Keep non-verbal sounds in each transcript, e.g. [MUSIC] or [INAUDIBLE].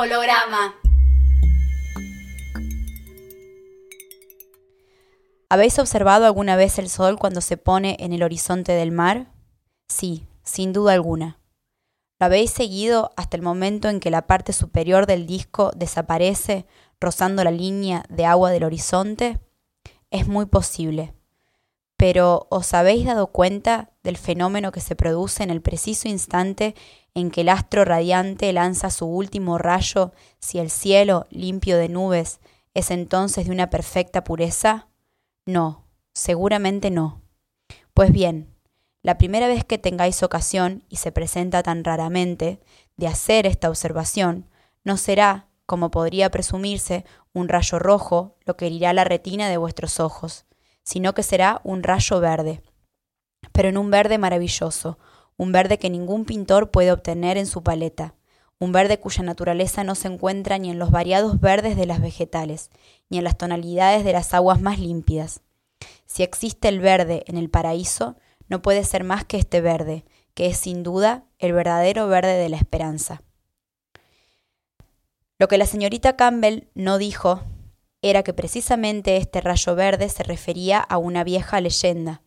Holograma. ¿Habéis observado alguna vez el sol cuando se pone en el horizonte del mar? Sí, sin duda alguna. ¿Lo habéis seguido hasta el momento en que la parte superior del disco desaparece rozando la línea de agua del horizonte? Es muy posible. Pero ¿os habéis dado cuenta del fenómeno que se produce en el preciso instante en que el astro radiante lanza su último rayo si el cielo, limpio de nubes, es entonces de una perfecta pureza? No, seguramente no. Pues bien, la primera vez que tengáis ocasión, y se presenta tan raramente, de hacer esta observación, no será, como podría presumirse, un rayo rojo lo que herirá la retina de vuestros ojos, sino que será un rayo verde, pero en un verde maravilloso, un verde que ningún pintor puede obtener en su paleta, un verde cuya naturaleza no se encuentra ni en los variados verdes de las vegetales, ni en las tonalidades de las aguas más límpidas. Si existe el verde en el paraíso, no puede ser más que este verde, que es sin duda el verdadero verde de la esperanza. Lo que la señorita Campbell no dijo era que precisamente este rayo verde se refería a una vieja leyenda,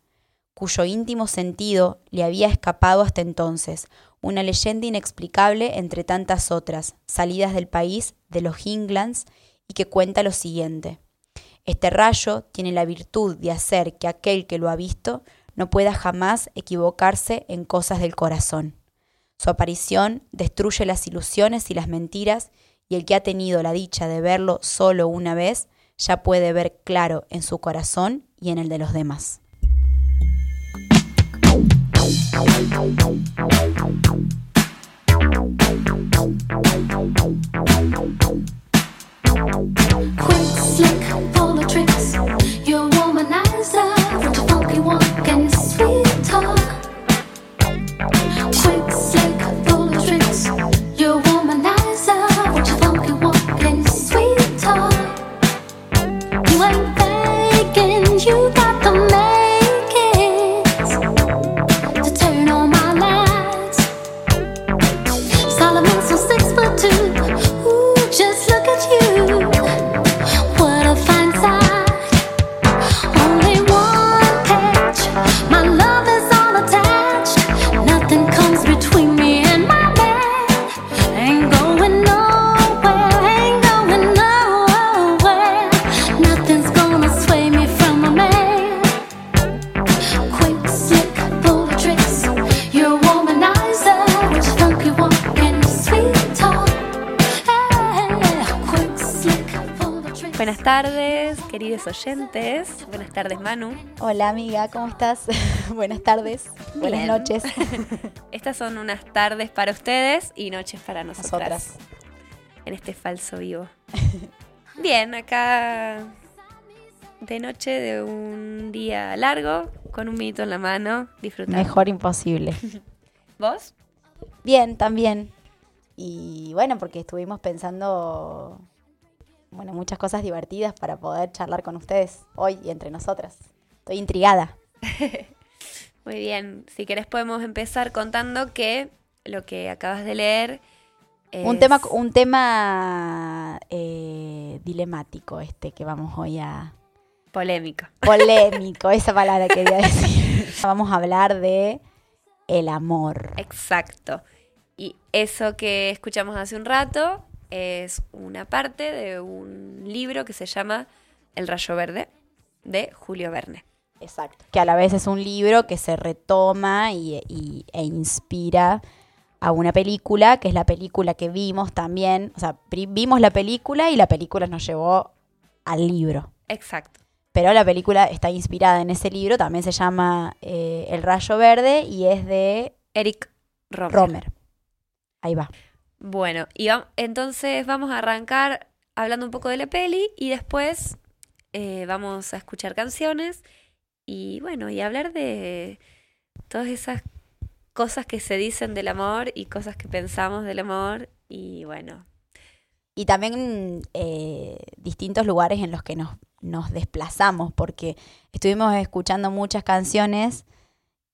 cuyo íntimo sentido le había escapado hasta entonces, una leyenda inexplicable entre tantas otras, salidas del país de los Hinglands, y que cuenta lo siguiente. Este rayo tiene la virtud de hacer que aquel que lo ha visto no pueda jamás equivocarse en cosas del corazón. Su aparición destruye las ilusiones y las mentiras, y el que ha tenido la dicha de verlo solo una vez, ya puede ver claro en su corazón y en el de los demás. Quick, slick, you tardes, oyentes. Buenas tardes, Manu. Hola amiga, ¿cómo estás? [LAUGHS] Buenas tardes, buenas noches. [LAUGHS] Estas son unas tardes para ustedes y noches para nosotras. Nosotras. En este falso vivo. [LAUGHS] Bien, acá de noche de un día largo, con un minuto en la mano, disfrutando. Mejor imposible. ¿Vos? Bien, también. Y bueno, porque estuvimos pensando, bueno, muchas cosas divertidas para poder charlar con ustedes hoy y entre nosotras. Estoy intrigada. [LAUGHS] Muy bien. Si querés podemos empezar contando que lo que acabas de leer Un tema, un tema eh, dilemático este que vamos hoy a... polémico. [LAUGHS] Polémico, esa palabra quería decir. [LAUGHS] Vamos a hablar de el amor. Exacto. Y eso que escuchamos hace un rato es una parte de un libro que se llama El Rayo Verde de Julio Verne. Exacto. Que a la vez es un libro que se retoma y, y- e inspira a una película, que es la película que vimos también. O sea, vimos la película y la película nos llevó al libro. Exacto. Pero la película está inspirada en ese libro, también se llama eh, El Rayo Verde y es de Eric Romer. Romer. Ahí va. Bueno, y entonces vamos a arrancar hablando un poco de la peli y después eh, vamos a escuchar canciones y bueno, y hablar de todas esas cosas que se dicen del amor y cosas que pensamos del amor y bueno, Y también eh, distintos lugares en los que nos, nos desplazamos, porque estuvimos escuchando muchas canciones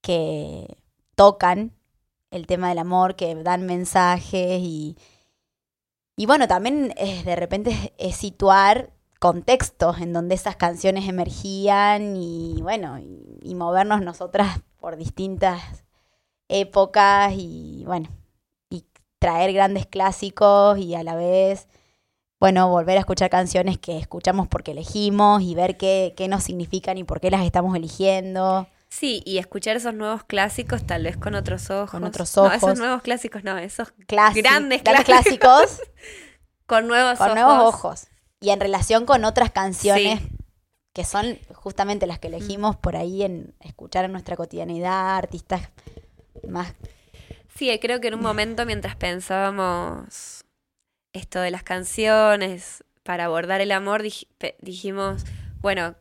que tocan el tema del amor, que dan mensajes y, Y bueno, también de repente es, es situar contextos en donde esas canciones emergían y bueno, y, y movernos nosotras por distintas épocas y bueno, y traer grandes clásicos y a la vez, bueno, volver a escuchar canciones que escuchamos porque elegimos y ver qué, qué nos significan y por qué las estamos eligiendo. Sí, y escuchar esos nuevos clásicos tal vez con otros ojos. Con otros No, ojos. esos nuevos clásicos no, esos Grandes grandes clásicos. clásicos [LAUGHS] con nuevos con ojos. nuevos ojos. Y en relación con otras canciones Sí. que son justamente las que elegimos por ahí en escuchar en nuestra cotidianidad, artistas más Sí, creo que en un momento mientras pensábamos esto de las canciones para abordar el amor, dij- dijimos, bueno,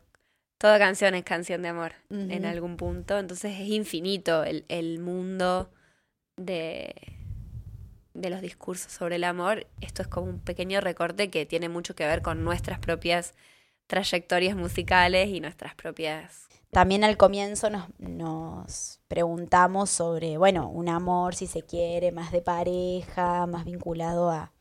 toda canción es canción de amor en algún punto, entonces es infinito el, el mundo de, de los discursos sobre el amor. Esto es como un pequeño recorte que tiene mucho que ver con nuestras propias trayectorias musicales y nuestras propias... También al comienzo nos, nos preguntamos sobre, bueno, un amor, si se quiere, más de pareja, más vinculado a...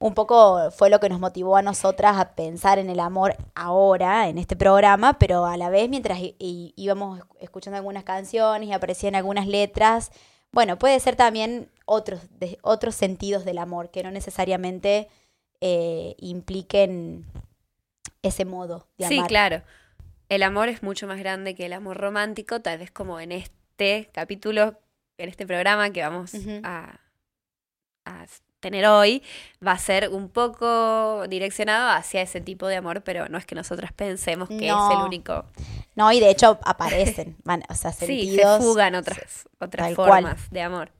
Un poco fue lo que nos motivó a nosotras a pensar en el amor ahora, en este programa, pero a la vez mientras íbamos escuchando algunas canciones y aparecían algunas letras, bueno, puede ser también otros, de, otros sentidos del amor que no necesariamente eh, impliquen ese modo de Sí, amar. claro. El amor es mucho más grande que el amor romántico, tal vez como en este capítulo, en este programa que vamos a tener hoy, va a ser un poco direccionado hacia ese tipo de amor, pero no es que nosotras pensemos que es el único. No, y de hecho aparecen, van, o sea, [LAUGHS] Sí, sentidos. se fugan otras, otras cual. formas de amor.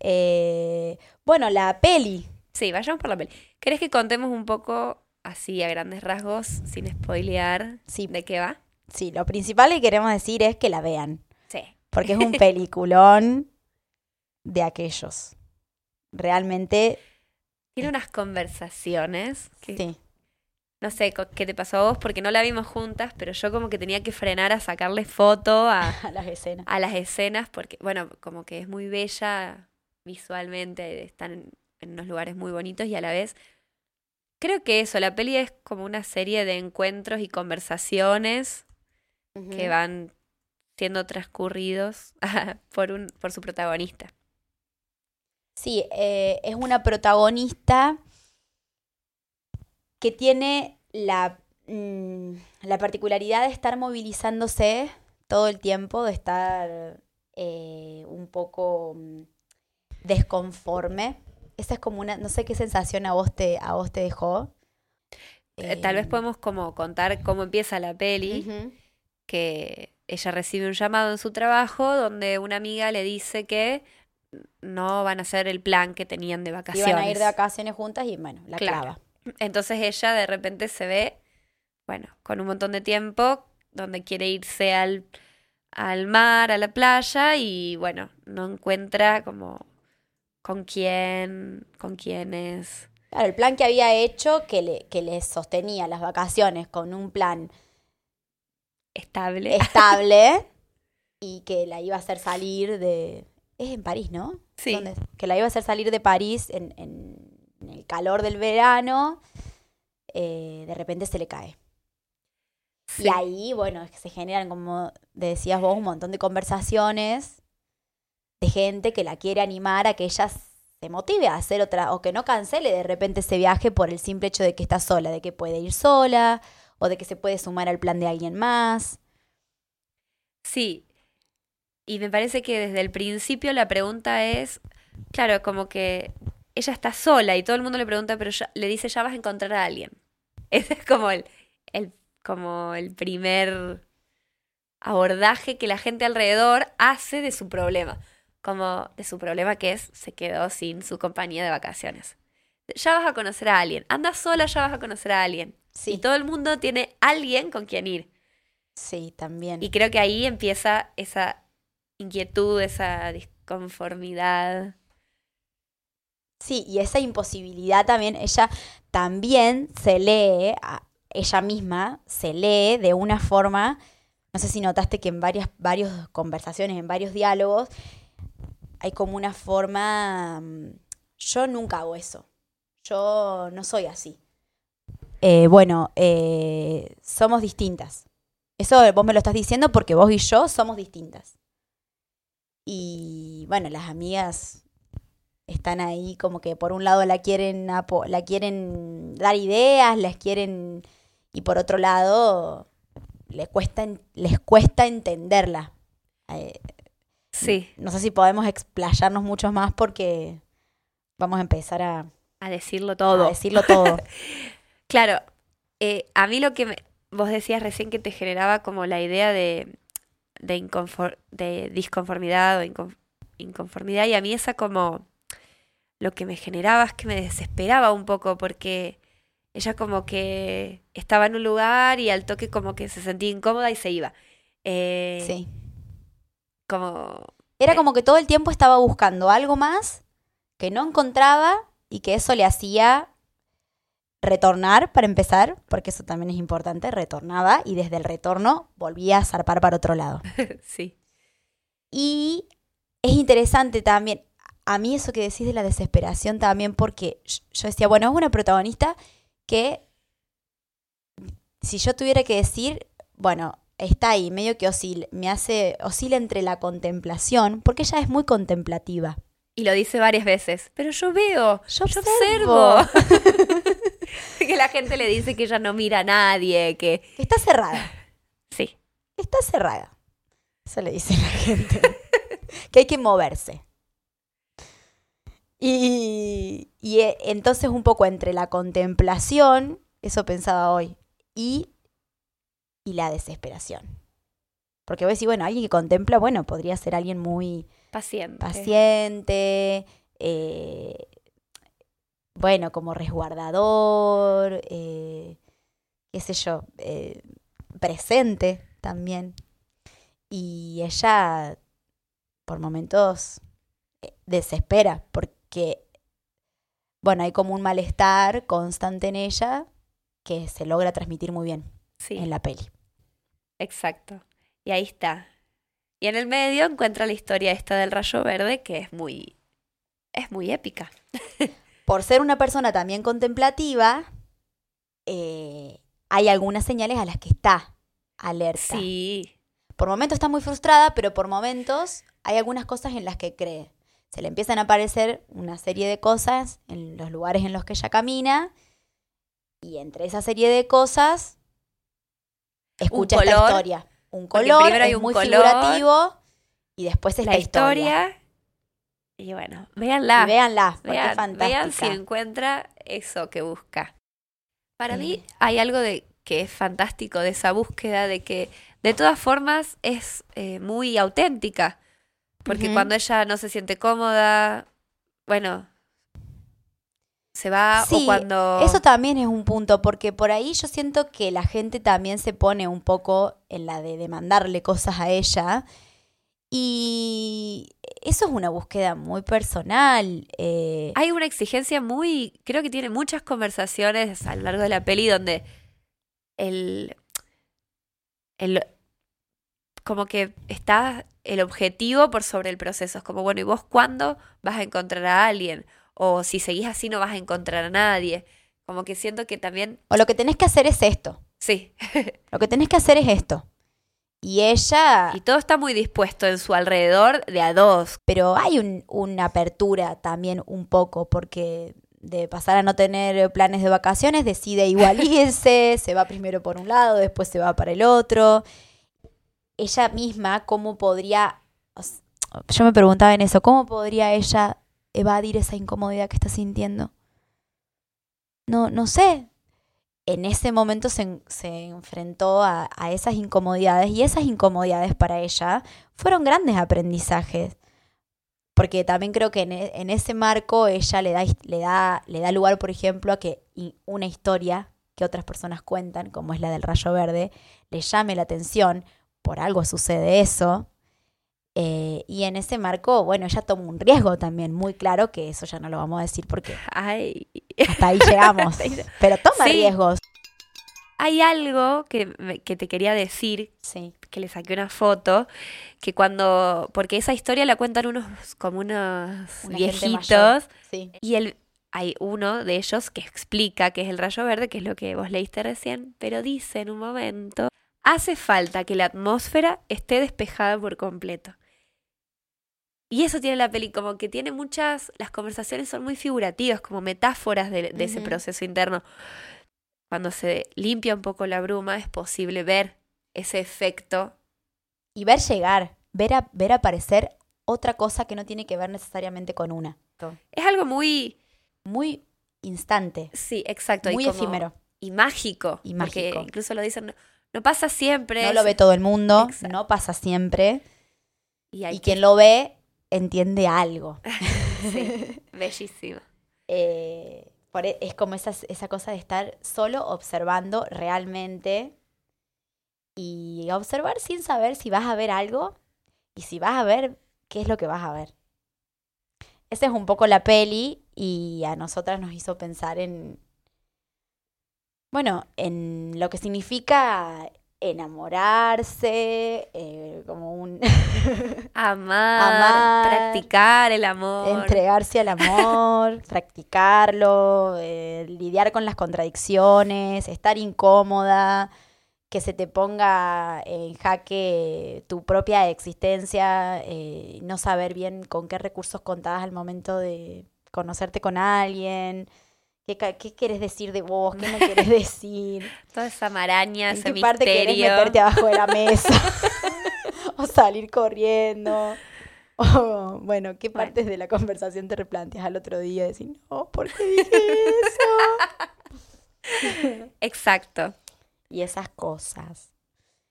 eh, bueno, la peli. Sí, vayamos por la peli. ¿Querés que contemos un poco, así a grandes rasgos, sin spoilear, Sí, de qué va? sí, lo principal que queremos decir es que la vean, Sí. porque es un [LAUGHS] peliculón de aquellos. Realmente, Tiene unas conversaciones que sí. No sé qué te pasó a vos porque no la vimos juntas, pero yo como que tenía que frenar a sacarle foto a, [LAUGHS] A las escenas. a las escenas porque, bueno, como que es muy bella visualmente, están en, unos lugares muy bonitos y a la vez creo que eso, la peli es como una serie de encuentros y conversaciones que van siendo transcurridos [LAUGHS] por, un, por su protagonista. Sí, eh, es una protagonista que tiene la, mm, la particularidad de estar movilizándose todo el tiempo, de estar eh, un poco mm, desconforme. Esa es como una, no sé qué sensación a vos te, a vos te dejó. Eh, Tal vez podemos como contar cómo empieza la peli. que ella recibe un llamado en su trabajo donde una amiga le dice que no van a hacer el plan que tenían de vacaciones. Iban a ir de vacaciones juntas y bueno, la Claro. clava. Entonces ella de repente se ve, bueno, con un montón de tiempo donde quiere irse al, al mar, a la playa y bueno, no encuentra como con quién, con quiénes. Claro, el plan que había hecho que le, que le sostenía las vacaciones con un plan Estable. estable [LAUGHS] y que la iba a hacer salir de... Es en París, ¿no? Sí. ¿Dónde? Que la iba a hacer salir de París en, en- en el calor del verano. eh, de repente se le cae. Sí. Y ahí, bueno, es que se generan, como decías vos, un montón de conversaciones de gente que la quiere animar a que ella se motive a hacer otra, o que no cancele de repente ese viaje por el simple hecho de que está sola, de que puede ir sola, o de que se puede sumar al plan de alguien más. Sí. Y me parece que desde el principio la pregunta es, claro, como que ella está sola y todo el mundo le pregunta, pero ya- le dice, ya vas a encontrar a alguien. [LAUGHS] Ese es como el, el, como el primer abordaje que la gente alrededor hace de su problema. Como de su problema que es, se quedó sin su compañía de vacaciones. Ya vas a conocer a alguien. Anda sola, ya vas a conocer a alguien. Y Sí, todo el mundo tiene alguien con quien ir. sí, también. Y creo que ahí empieza esa inquietud, esa disconformidad. Sí, y esa imposibilidad también, ella también se lee, ella misma se lee de una forma, no sé si notaste que en varias, varias conversaciones, en varios diálogos, hay como una forma mm, yo nunca hago eso. Yo no soy así. Eh, bueno, eh, somos distintas. Eso vos me lo estás diciendo porque vos y yo somos distintas. Y bueno, las amigas están ahí como que por un lado la quieren la quieren dar ideas, las quieren y por otro lado les cuesta les cuesta entenderla. Eh, Sí, no sé si podemos explayarnos mucho más porque vamos a empezar a, a decirlo a todo. decirlo todo. [LAUGHS] Claro, eh, a mí lo que me- vos decías recién que te generaba como la idea de, de, inconfor- de disconformidad o incon- inconformidad y a mí esa como lo que me generaba es que me desesperaba un poco porque ella como que estaba en un lugar y al toque como que se sentía incómoda y se iba. Eh, Sí. Como, Era como que todo el tiempo estaba buscando algo más que no encontraba y que eso le hacía retornar para empezar, porque eso también es importante, retornaba y desde el retorno volvía a zarpar para otro lado. [LAUGHS] sí, Y es interesante también, a mí eso que decís de la desesperación también, porque yo yo decía, bueno, es una protagonista que, si yo tuviera que decir, bueno, está ahí, medio que oscila, me hace, oscila entre la contemplación, porque ella es muy contemplativa. Y lo dice varias veces, pero yo veo, Yo yo observo. observo. [LAUGHS] [LAUGHS] que la gente le dice que ella no mira a nadie, que Está cerrada, sí, está cerrada. Eso le dice la gente. [LAUGHS] que hay que moverse. Y, y eh, entonces un poco entre la contemplación, eso pensaba hoy, y, y la desesperación. Porque vos decís, bueno, alguien que contempla, bueno, podría ser alguien muy paciente. paciente, eh, bueno, como resguardador, eh, qué sé yo, eh, presente también. Y ella, por momentos, desespera, porque, bueno, hay como un malestar constante en ella que se logra transmitir muy bien Sí, en la peli. exacto. Y ahí está. Y en el medio encuentra la historia esta del rayo verde que es muy es muy épica. [LAUGHS] por ser una persona también contemplativa, eh, hay algunas señales a las que está alerta. Sí, Por momentos está muy frustrada, pero por momentos hay algunas cosas en las que cree. Se le empiezan a aparecer una serie de cosas en los lugares en los que ella camina y entre esa serie de cosas escucha esta historia. Un color, primero hay es un muy color, figurativo y después esta la historia. historia. Y bueno, véanla. Y véanla, porque es Vean, fantástica. vean si encuentra eso que busca. Para mí hay algo de que es fantástico de esa búsqueda de que de todas formas es eh, muy auténtica. Porque cuando ella no se siente cómoda, bueno, se va o Sí, cuando... Eso también es un punto, porque por ahí yo siento que la gente también se pone un poco en la de demandarle cosas a ella. Y eso es una búsqueda muy personal. eh, Hay una exigencia muy, creo que tiene muchas conversaciones a lo largo de la peli donde el, el como que está el objetivo por sobre el proceso. Es como, bueno, ¿y vos cuándo vas a encontrar a alguien? O si seguís así no vas a encontrar a nadie. Como que siento que también, o lo que tenés que hacer es esto. sí, [LAUGHS] Lo que tenés que hacer es esto. Y ella, y todo está muy dispuesto en su alrededor de a dos. pero hay un- una apertura también un poco, porque de pasar a no tener planes de vacaciones, decide igual [LAUGHS] irse, se va primero por un lado, después se va para el otro. Ella misma, ¿cómo podría... Yo me preguntaba en eso, ¿cómo podría ella evadir esa incomodidad que está sintiendo? No, no sé. En ese momento se, se enfrentó a, a esas incomodidades y esas incomodidades para ella fueron grandes aprendizajes. Porque también creo que en, e- en ese marco ella le da, le, da, le da lugar, por ejemplo, a que una historia que otras personas cuentan, como es la del rayo verde, le llame la atención, por algo sucede eso. Eh, y en ese marco, bueno, ella toma un riesgo también, muy claro, que eso ya no lo vamos a decir porque Ay, hasta ahí llegamos. [LAUGHS] Pero toma Sí. riesgos. hay algo que, que te quería decir, Sí. que le saqué una foto, que cuando, porque esa historia la cuentan unos, como unos Una viejitos. Sí. y el, hay uno de ellos que explica qué es el rayo verde, que es lo que vos leíste recién, pero dice en un momento, hace falta que la atmósfera esté despejada por completo. Y eso tiene la peli, como que tiene muchas, las conversaciones son muy figurativas, como metáforas de, de ese proceso interno. Cuando se limpia un poco la bruma es posible ver ese efecto. Y ver llegar, ver, a- ver aparecer otra cosa que no tiene que ver necesariamente con una. Es algo muy, Muy instante, sí, exacto, muy y como- efímero. y mágico. Y porque mágico. incluso lo dicen, no, no pasa siempre. No lo ve todo el mundo, Exacto. no pasa siempre. Y, Y que- quien lo ve entiende algo. [LAUGHS] Sí, bellísimo. Eh, por e- es como esa, esa cosa de estar solo observando realmente y observar sin saber si vas a ver algo y si vas a ver qué es lo que vas a ver. Esa es un poco la peli y a nosotras nos hizo pensar en, bueno, en lo que significa enamorarse, eh, como un [LAUGHS] Amar, Amar, practicar el amor. entregarse al amor, [LAUGHS] practicarlo, eh, lidiar con las contradicciones, estar incómoda, que se te ponga en jaque tu propia existencia, eh, no saber bien con qué recursos contabas al momento de conocerte con alguien. ¿Qué, qué quieres decir de vos? ¿Qué no quieres decir? [LAUGHS] Toda esa maraña, ¿En ese qué parte misterio. meterte abajo de la mesa? [LAUGHS] [LAUGHS] o salir corriendo. O, bueno, ¿qué Bueno. partes de la conversación te replanteas al otro día? Decir, no, ¿por qué dije eso? Exacto. y esas cosas.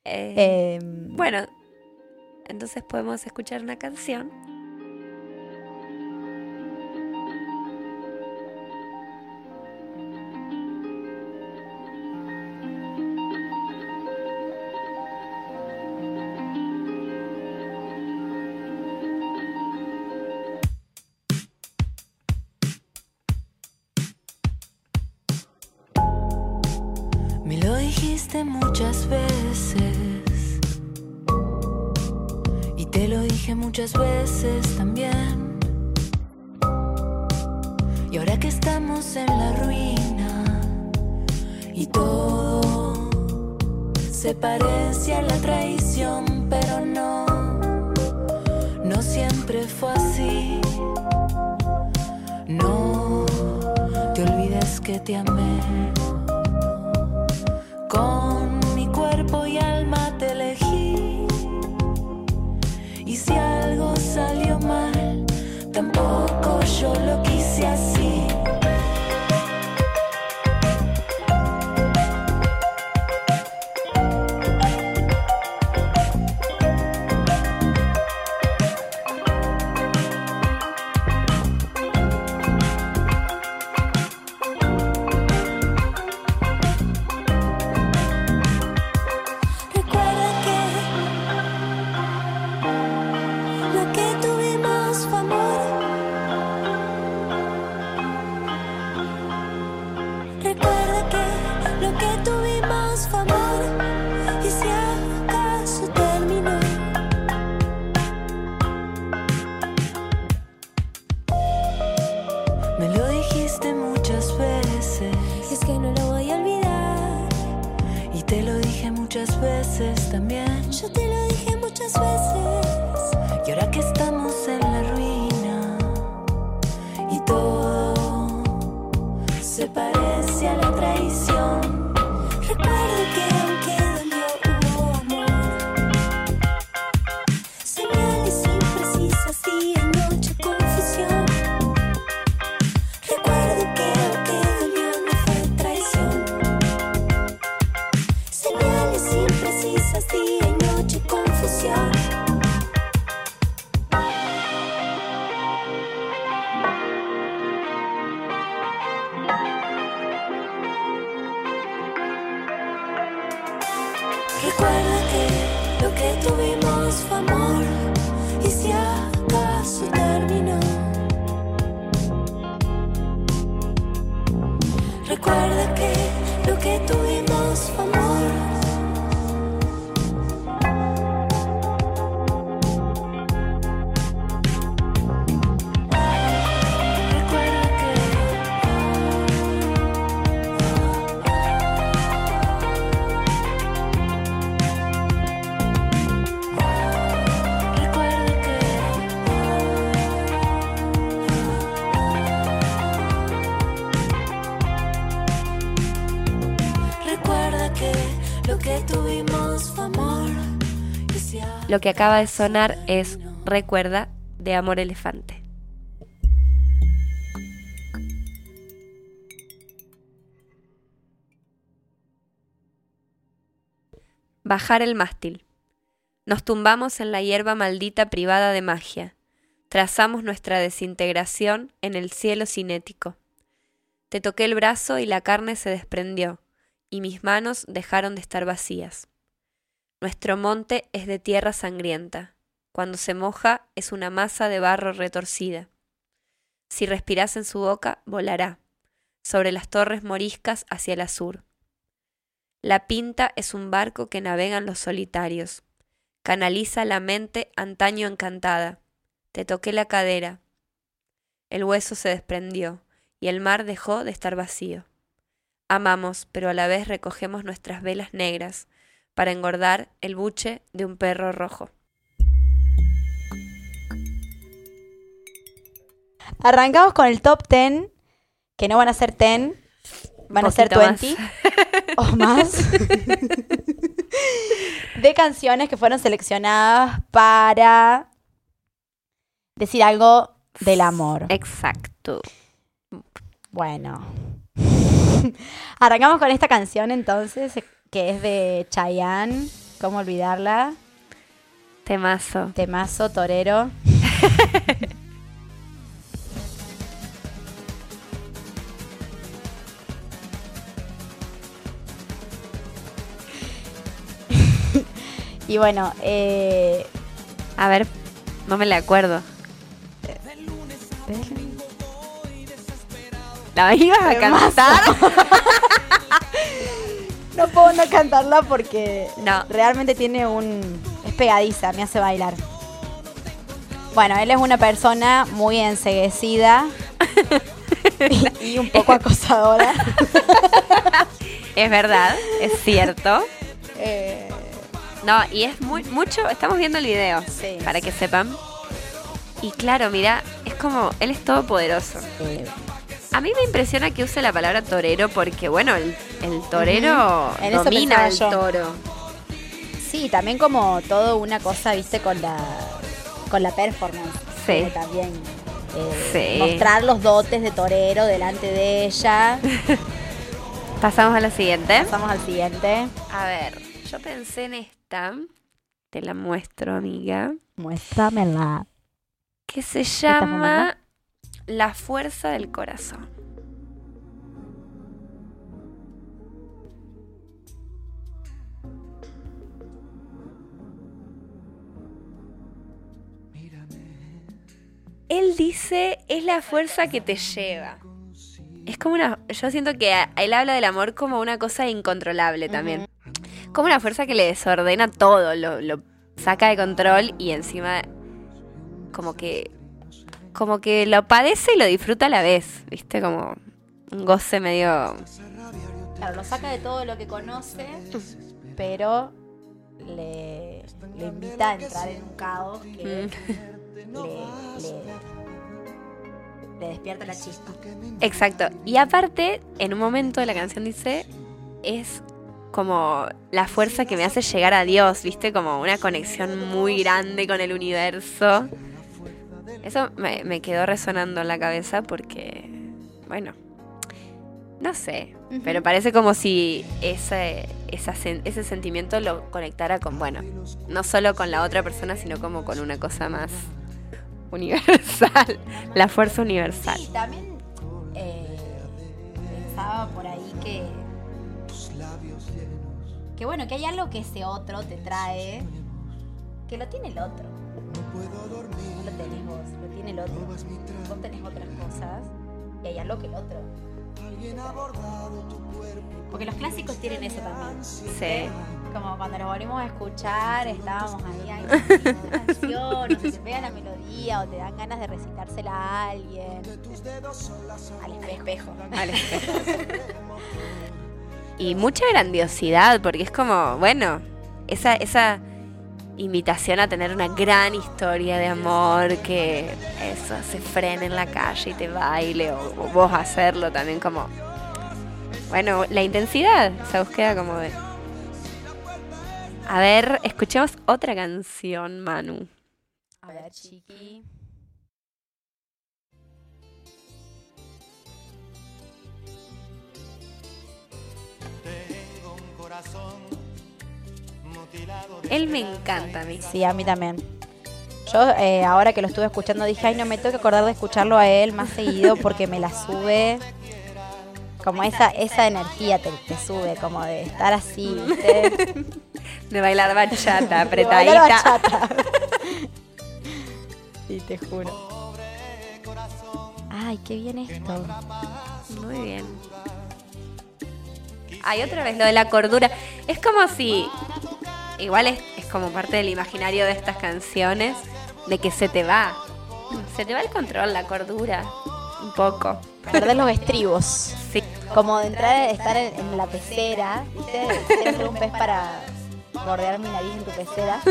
Eh, Em, bueno, entonces podemos escuchar una canción. Tampoco yo lo quise así. Lo que acaba de sonar es Recuerda de Amor Elefante. Bajar el mástil. Nos tumbamos en la hierba maldita privada de magia. Trazamos nuestra desintegración en el cielo cinético. Te toqué el brazo y la carne se desprendió, y mis manos dejaron de estar vacías. Nuestro monte es de tierra sangrienta. Cuando se moja es una masa de barro retorcida. Si respiras en su boca, volará, sobre las torres moriscas hacia el azur. La pinta es un barco que navegan los solitarios. Canaliza la mente antaño encantada. Te toqué la cadera. El hueso se desprendió y el mar dejó de estar vacío. Amamos, pero a la vez recogemos nuestras velas negras para engordar el buche de un perro rojo. Arrancamos con el top 10, que no van a ser 10, van a ser poquito más. 20 [LAUGHS] o más, de canciones que fueron seleccionadas para decir algo del amor. Exacto. Bueno. [LAUGHS] Arrancamos con esta canción entonces, que es de Chayanne, ¿cómo olvidarla? Temazo. Temazo, torero. [LAUGHS] y bueno, eh, A ver, no me le acuerdo. ¿La ibas a cantar? [LAUGHS] no puedo no cantarla porque No. realmente tiene un... es pegadiza, me hace bailar. Bueno, él es una persona muy enseguecida y, y un poco [LAUGHS] acosadora. Es verdad, es cierto. Eh, No, y es muy mucho, estamos viendo el video, Sí. para que sepan. Y claro, mira, es como, él es todopoderoso. eh, A mí me impresiona que use la palabra torero porque, bueno, el, el torero eso domina el toro. sí, también como todo una cosa, viste, con la con la performance. Sí. También eh, Sí. mostrar los dotes de torero delante de ella. [LAUGHS] Pasamos a la siguiente. Pasamos al siguiente. A ver, yo pensé en esta, te la muestro, amiga, Muéstramela. que se llama La fuerza del corazón. Él dice, es la fuerza que te lleva. Es como una... Yo siento que él habla del amor como una cosa incontrolable también. Como una fuerza que le desordena todo, lo, lo saca de control y encima como que... Como que lo padece y lo disfruta a la vez, ¿viste? Como un goce medio... Claro, lo saca de todo lo que conoce, pero le, le invita a entrar en un caos que le, le- le despierta la chispa. Exacto. Y aparte, en un momento de la canción dice, es como la fuerza que me hace llegar a Dios, ¿viste? Como una conexión muy grande con el universo. Eso me, me quedó resonando en la cabeza porque, bueno, no sé, pero parece como si ese, esa ese sentimiento lo conectara con, bueno, no solo con la otra persona, sino como con una cosa más universal, [LAUGHS] la fuerza universal. Sí, también eh, pensaba por ahí que. Que bueno, que hay algo que ese otro te trae, que lo tiene el otro. No lo tenés vos, lo tiene el otro. Vos tenés otras cosas y hay algo que el otro Porque los clásicos tienen eso también. Sí. Como cuando los volvimos a escuchar, estábamos ahí, ay, esta canción, o se te pega la melodía, o te dan ganas de recitársela a alguien. Al espejo. Al espejo. [LAUGHS] Y mucha grandiosidad, porque es como, bueno, esa, esa invitación a tener una gran historia de amor que eso se frene en la calle y te baile, o, o vos hacerlo también como. Bueno, la intensidad, esa búsqueda como de. A ver, escuchemos otra canción, Manu. A ver, chiqui. Tengo un corazón Él me encanta a mí. Sí, a mí también. Yo eh, ahora que lo estuve escuchando dije, ay, no me tengo que acordar de escucharlo a él más seguido porque me la sube. Como esa, esa energía te, te sube, como de estar así, ¿viste? [LAUGHS] De bailar bachata, [LAUGHS] De bailar apretadita. bachata. [LAUGHS] Sí, te juro. Ay, qué bien esto. Muy bien. Hay otra vez lo de la cordura. Es como si. Igual es, es como parte del imaginario de estas canciones. De que se te va. Se te va el control, la cordura. Un poco. Perder los estribos. Sí. Como de entrar, estar en, en la pecera, ¿viste? Siempre un pez para bordear mi nariz en tu pecera.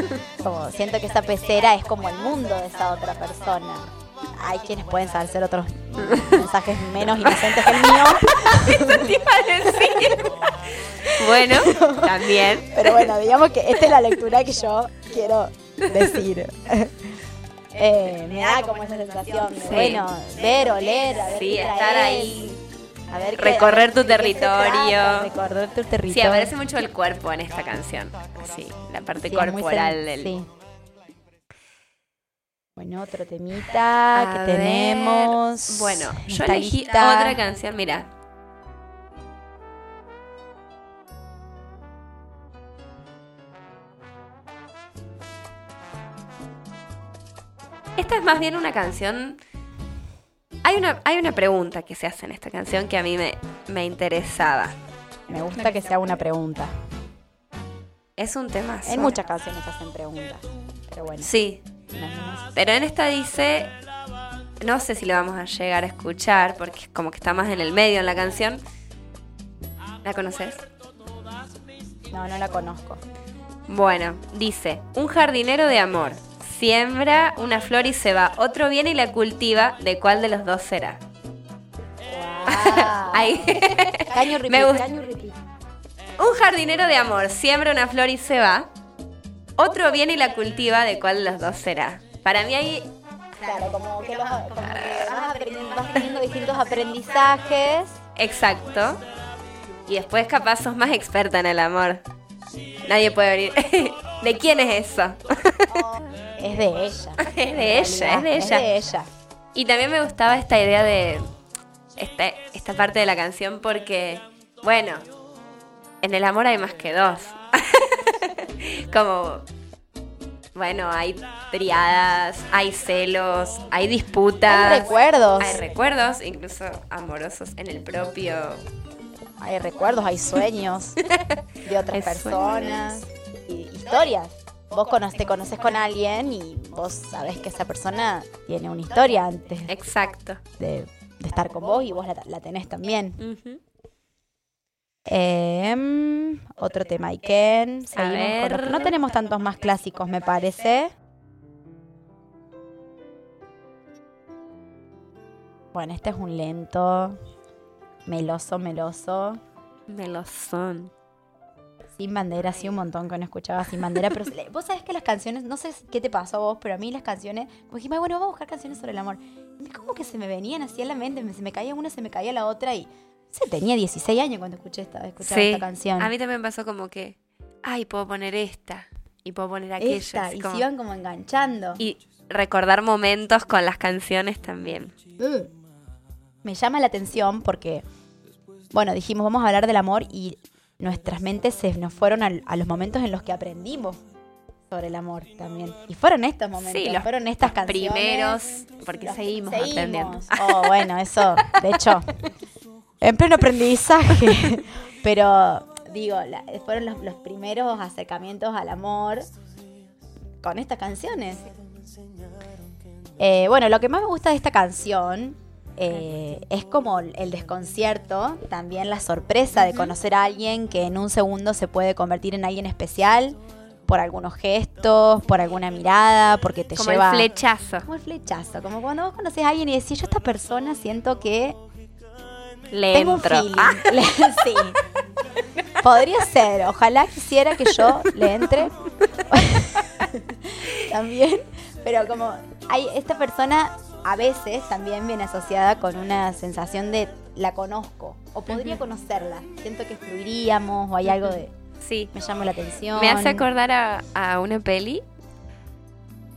Como siento que esa pecera es como el mundo de esa otra persona. Hay quienes pueden hacer otros mensajes menos inocentes que el mío, [LAUGHS] Eso te iba a decir. Bueno, también. pero bueno, digamos que esta es la lectura que yo quiero decir. Eh, me da como esa sensación de, Sí. bueno, ver, oler, a ver Sí, estar ahí. a ver qué- Recorrer tu qué territorio. trata, Recorrer tu territorio. Sí, aparece mucho el cuerpo en esta canción. Sí, la parte Sí, corporal del. sí. Bueno, otro temita A que ver, tenemos. Bueno, en yo elegí lista. otra canción, mira. Esta es más bien una canción. Hay una, hay una pregunta que se hace en esta canción que a mí me, me interesaba. Me gusta que sea una pregunta. Es un tema. En muchas canciones hacen preguntas. Pero bueno. Sí. Pero en esta dice, no sé si lo vamos a llegar a escuchar porque es como que está más en el medio en la canción. ¿La conoces? No, no la conozco. Bueno, dice, un jardinero de amor siembra una flor y se va, otro viene y la cultiva, ¿de cuál de los dos será? [LAUGHS] Ahí. Me gusta. un jardinero de amor siembra una flor y se va, otro viene y la cultiva, ¿de cuál de los dos será? Para mí ahí Claro, como que, los, como que vas, aprendiendo, vas teniendo distintos aprendizajes. Exacto. Y después capaz sos más experta en el amor. Nadie puede venir. [LAUGHS] ¿De quién es eso? Es de ella. [LAUGHS] es de ella, es de ella. Es de ella. Y también me gustaba esta idea de esta, esta parte de la canción porque, bueno, en el amor hay más que dos. Como, bueno, hay triadas, hay celos, hay disputas. Hay recuerdos. Hay recuerdos, incluso amorosos en el propio Hay recuerdos, hay sueños [LAUGHS] de otras Hay personas. Y historias. Vos cono- te conoces con alguien y vos sabés que esa persona tiene una historia antes Exacto. de, de estar con vos y vos la, la tenés también. Em, otro tema, Iken. Seguimos con los-. No tenemos tantos más clásicos, me parece. Bueno, este es un lento, meloso, meloso. Me lo son. Sin bandera, sí, un montón que no escuchaba sin bandera. Pero vos sabés que las canciones, no sé qué te pasó a vos, pero a mí las canciones, como dije, bueno, vamos a buscar canciones sobre el amor. Y como que se me venían así en la mente, me- se me caía una, se me caía la otra y. Se tenía 16 años cuando escuché esta, escuchaba Sí. esta canción. A mí también pasó como que, ay, puedo poner esta y puedo poner aquella. Esta, y como- se iban como enganchando. Y recordar momentos con las canciones también. Uh. Me llama la atención porque, bueno, dijimos, vamos a hablar del amor y nuestras mentes se nos fueron a, los momentos en los que aprendimos sobre el amor también. Y fueron estos momentos, Sí, los- fueron estas canciones. Primeros, porque seguimos, aprendiendo. Oh, bueno, eso, de hecho, [LAUGHS] en pleno aprendizaje. [LAUGHS] Pero digo, la- fueron los, los primeros acercamientos al amor con estas canciones. Eh, bueno, lo que más me gusta de esta canción eh, es como el desconcierto, también la sorpresa de conocer a alguien que en un segundo se puede convertir en alguien especial por algunos gestos, por alguna mirada, porque te Como lleva... el flechazo. Como el flechazo, como cuando vos conoces a alguien y decís, yo a esta persona siento que Le tengo un entro. feeling. Ah, [LAUGHS] Le- sí. Podría ser, ojalá quisiera que yo le entre. [LAUGHS] también, pero como hay esta persona a veces también viene asociada con una sensación de la conozco o podría conocerla. Siento que fluiríamos o hay algo de sí. me llama la atención. Me hace acordar a, a una peli.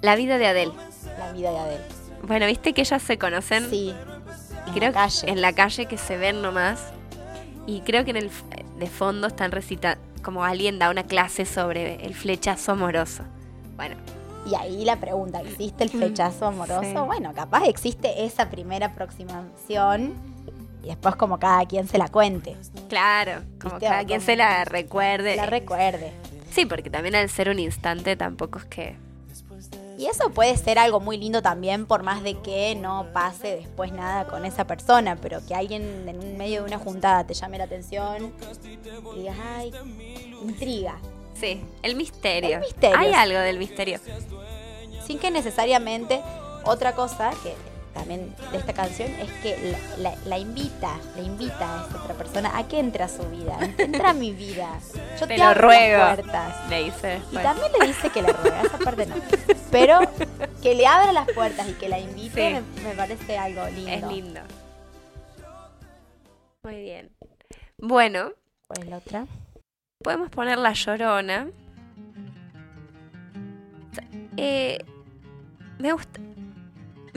La vida de Adele. la vida de Adele. Bueno, viste que ellas se conocen Sí. Y creo la calle. en la calle que se ven nomás. Y creo que en el de fondo están recitando, como alguien da una clase sobre el flechazo amoroso. Bueno, Y ahí la pregunta, ¿existe el flechazo amoroso? Sí. Bueno, capaz existe esa primera aproximación y después como cada quien se la cuente, claro, como Viste, cada como- quien se la recuerde. la recuerde. sí, porque también al ser un instante tampoco es que... Y eso puede ser algo muy lindo también, por más de que no pase después nada con esa persona, pero que alguien en medio de una juntada te llame la atención y digas, ay, intriga. Sí, el misterio. El misterio. Hay algo del misterio. Sin que necesariamente otra cosa que también de esta canción es que la, la- la invita, le invita a esa otra persona a que entre a su vida. Entra a mi vida. Yo te, Te lo abro ruego. las puertas. Le dice Y también le dice que le ruega, esa parte no. Pero que le abra las puertas y que la invite Sí. me, me parece algo lindo. Es lindo. Muy bien. Bueno, ¿Cuál es la otra? podemos poner la llorona. Eh, me gusta.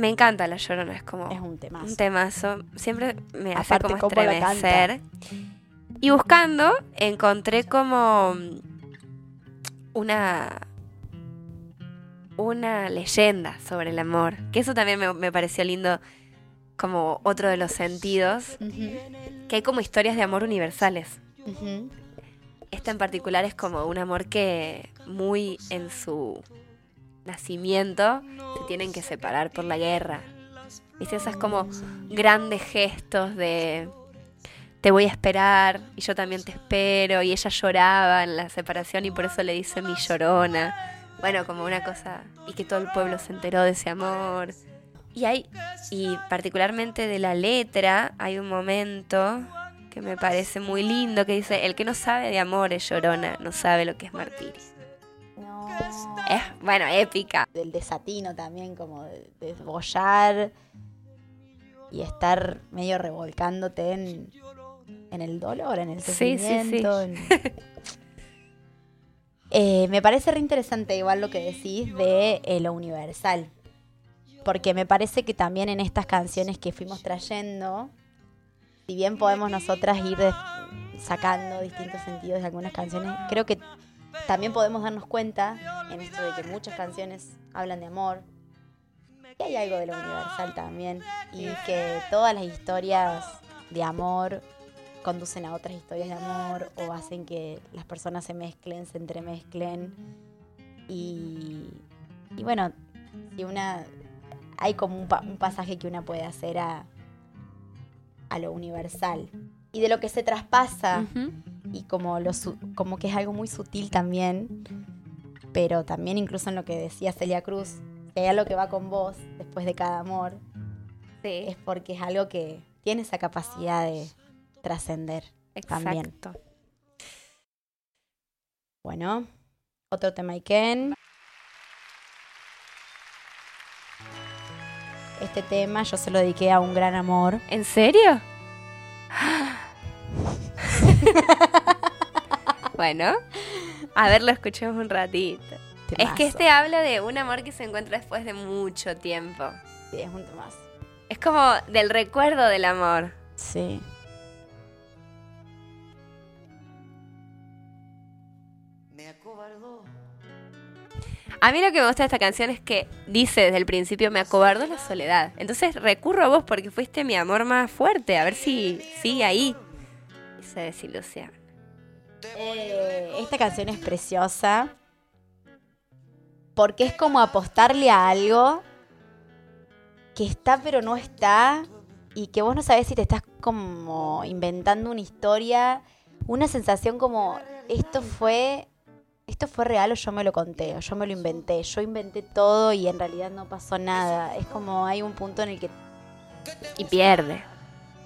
Me encanta la llorona, es como Es un tema. un temazo. Siempre me hace Aparte, como estremecer. Y buscando, encontré como una una leyenda sobre el amor. Que eso también me, me pareció lindo como otro de los sentidos. Que hay como historias de amor universales. Esta en particular es como un amor que muy en su nacimiento se tienen que separar por la guerra. ¿Viste? Esas como grandes gestos de te voy a esperar y yo también te espero y ella lloraba en la separación y por eso le dice mi llorona. Bueno, como una cosa y que todo el pueblo se enteró de ese amor. Y hay y particularmente de la letra hay un momento que me parece muy lindo que dice, el que no sabe de amor es llorona, no sabe lo que es martirio. Es, bueno, épica. Del desatino también, como de, de desbollar y estar medio revolcándote en, en el dolor, en el Sí, sí, sí. sufrimiento. en- [LAUGHS] Eh, me parece re interesante igual lo que decís de eh, lo universal. Porque me parece que también en estas canciones que fuimos trayendo, si bien podemos nosotras ir sacando distintos sentidos de algunas canciones, creo que también podemos darnos cuenta en esto de que muchas canciones hablan de amor, que hay algo de lo universal también, y que todas las historias de amor conducen a otras historias de amor o hacen que las personas se mezclen, se entremezclen. Y, y bueno, si una hay como un, pa- un pasaje que una puede hacer a, a lo universal. Y de lo que se traspasa. Y como, lo su- como que es algo muy sutil también, pero también incluso en lo que decía Celia Cruz, que hay algo que va con vos después de cada amor, es porque es algo que tiene esa capacidad de trascender. también. Exacto. Bueno, otro tema Iken. Este tema yo se lo dediqué a un gran amor. ¿En serio? Bueno, a ver, lo escuchemos un ratito. Es que este habla de un amor que se encuentra después de mucho tiempo. Sí, es un temazo. Es como del recuerdo del amor. Sí. Me acobardó. A mí lo que me gusta de esta canción es que dice desde el principio, me acobardó la soledad. Entonces recurro a vos porque fuiste mi amor más fuerte. A ver si sigue ahí esa desilusión. Eh, esta canción es preciosa porque es como apostarle a algo que está pero no está y que vos no sabés si te estás como inventando una historia, una sensación como esto fue esto fue real o yo me lo conté, o yo me lo inventé, yo inventé todo y en realidad no pasó nada. Es como hay un punto en el que Y pierde.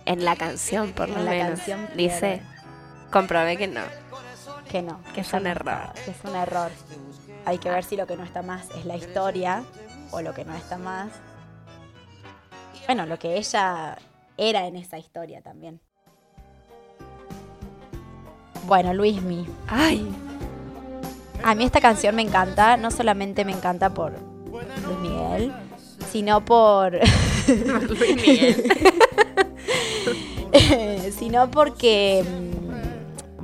En la canción, por lo En la menos. canción Dice. Comprobé que no. que no, Que es un error. que es un error. Hay que ver si lo que no está más es la historia o lo que no está más. Bueno, lo que ella era en esa historia también. Bueno, Luismi, Ay, a mí esta canción me encanta, no solamente me encanta por Luis Miguel, sino por [LAUGHS] Luis Miguel. [LAUGHS] sino porque mm,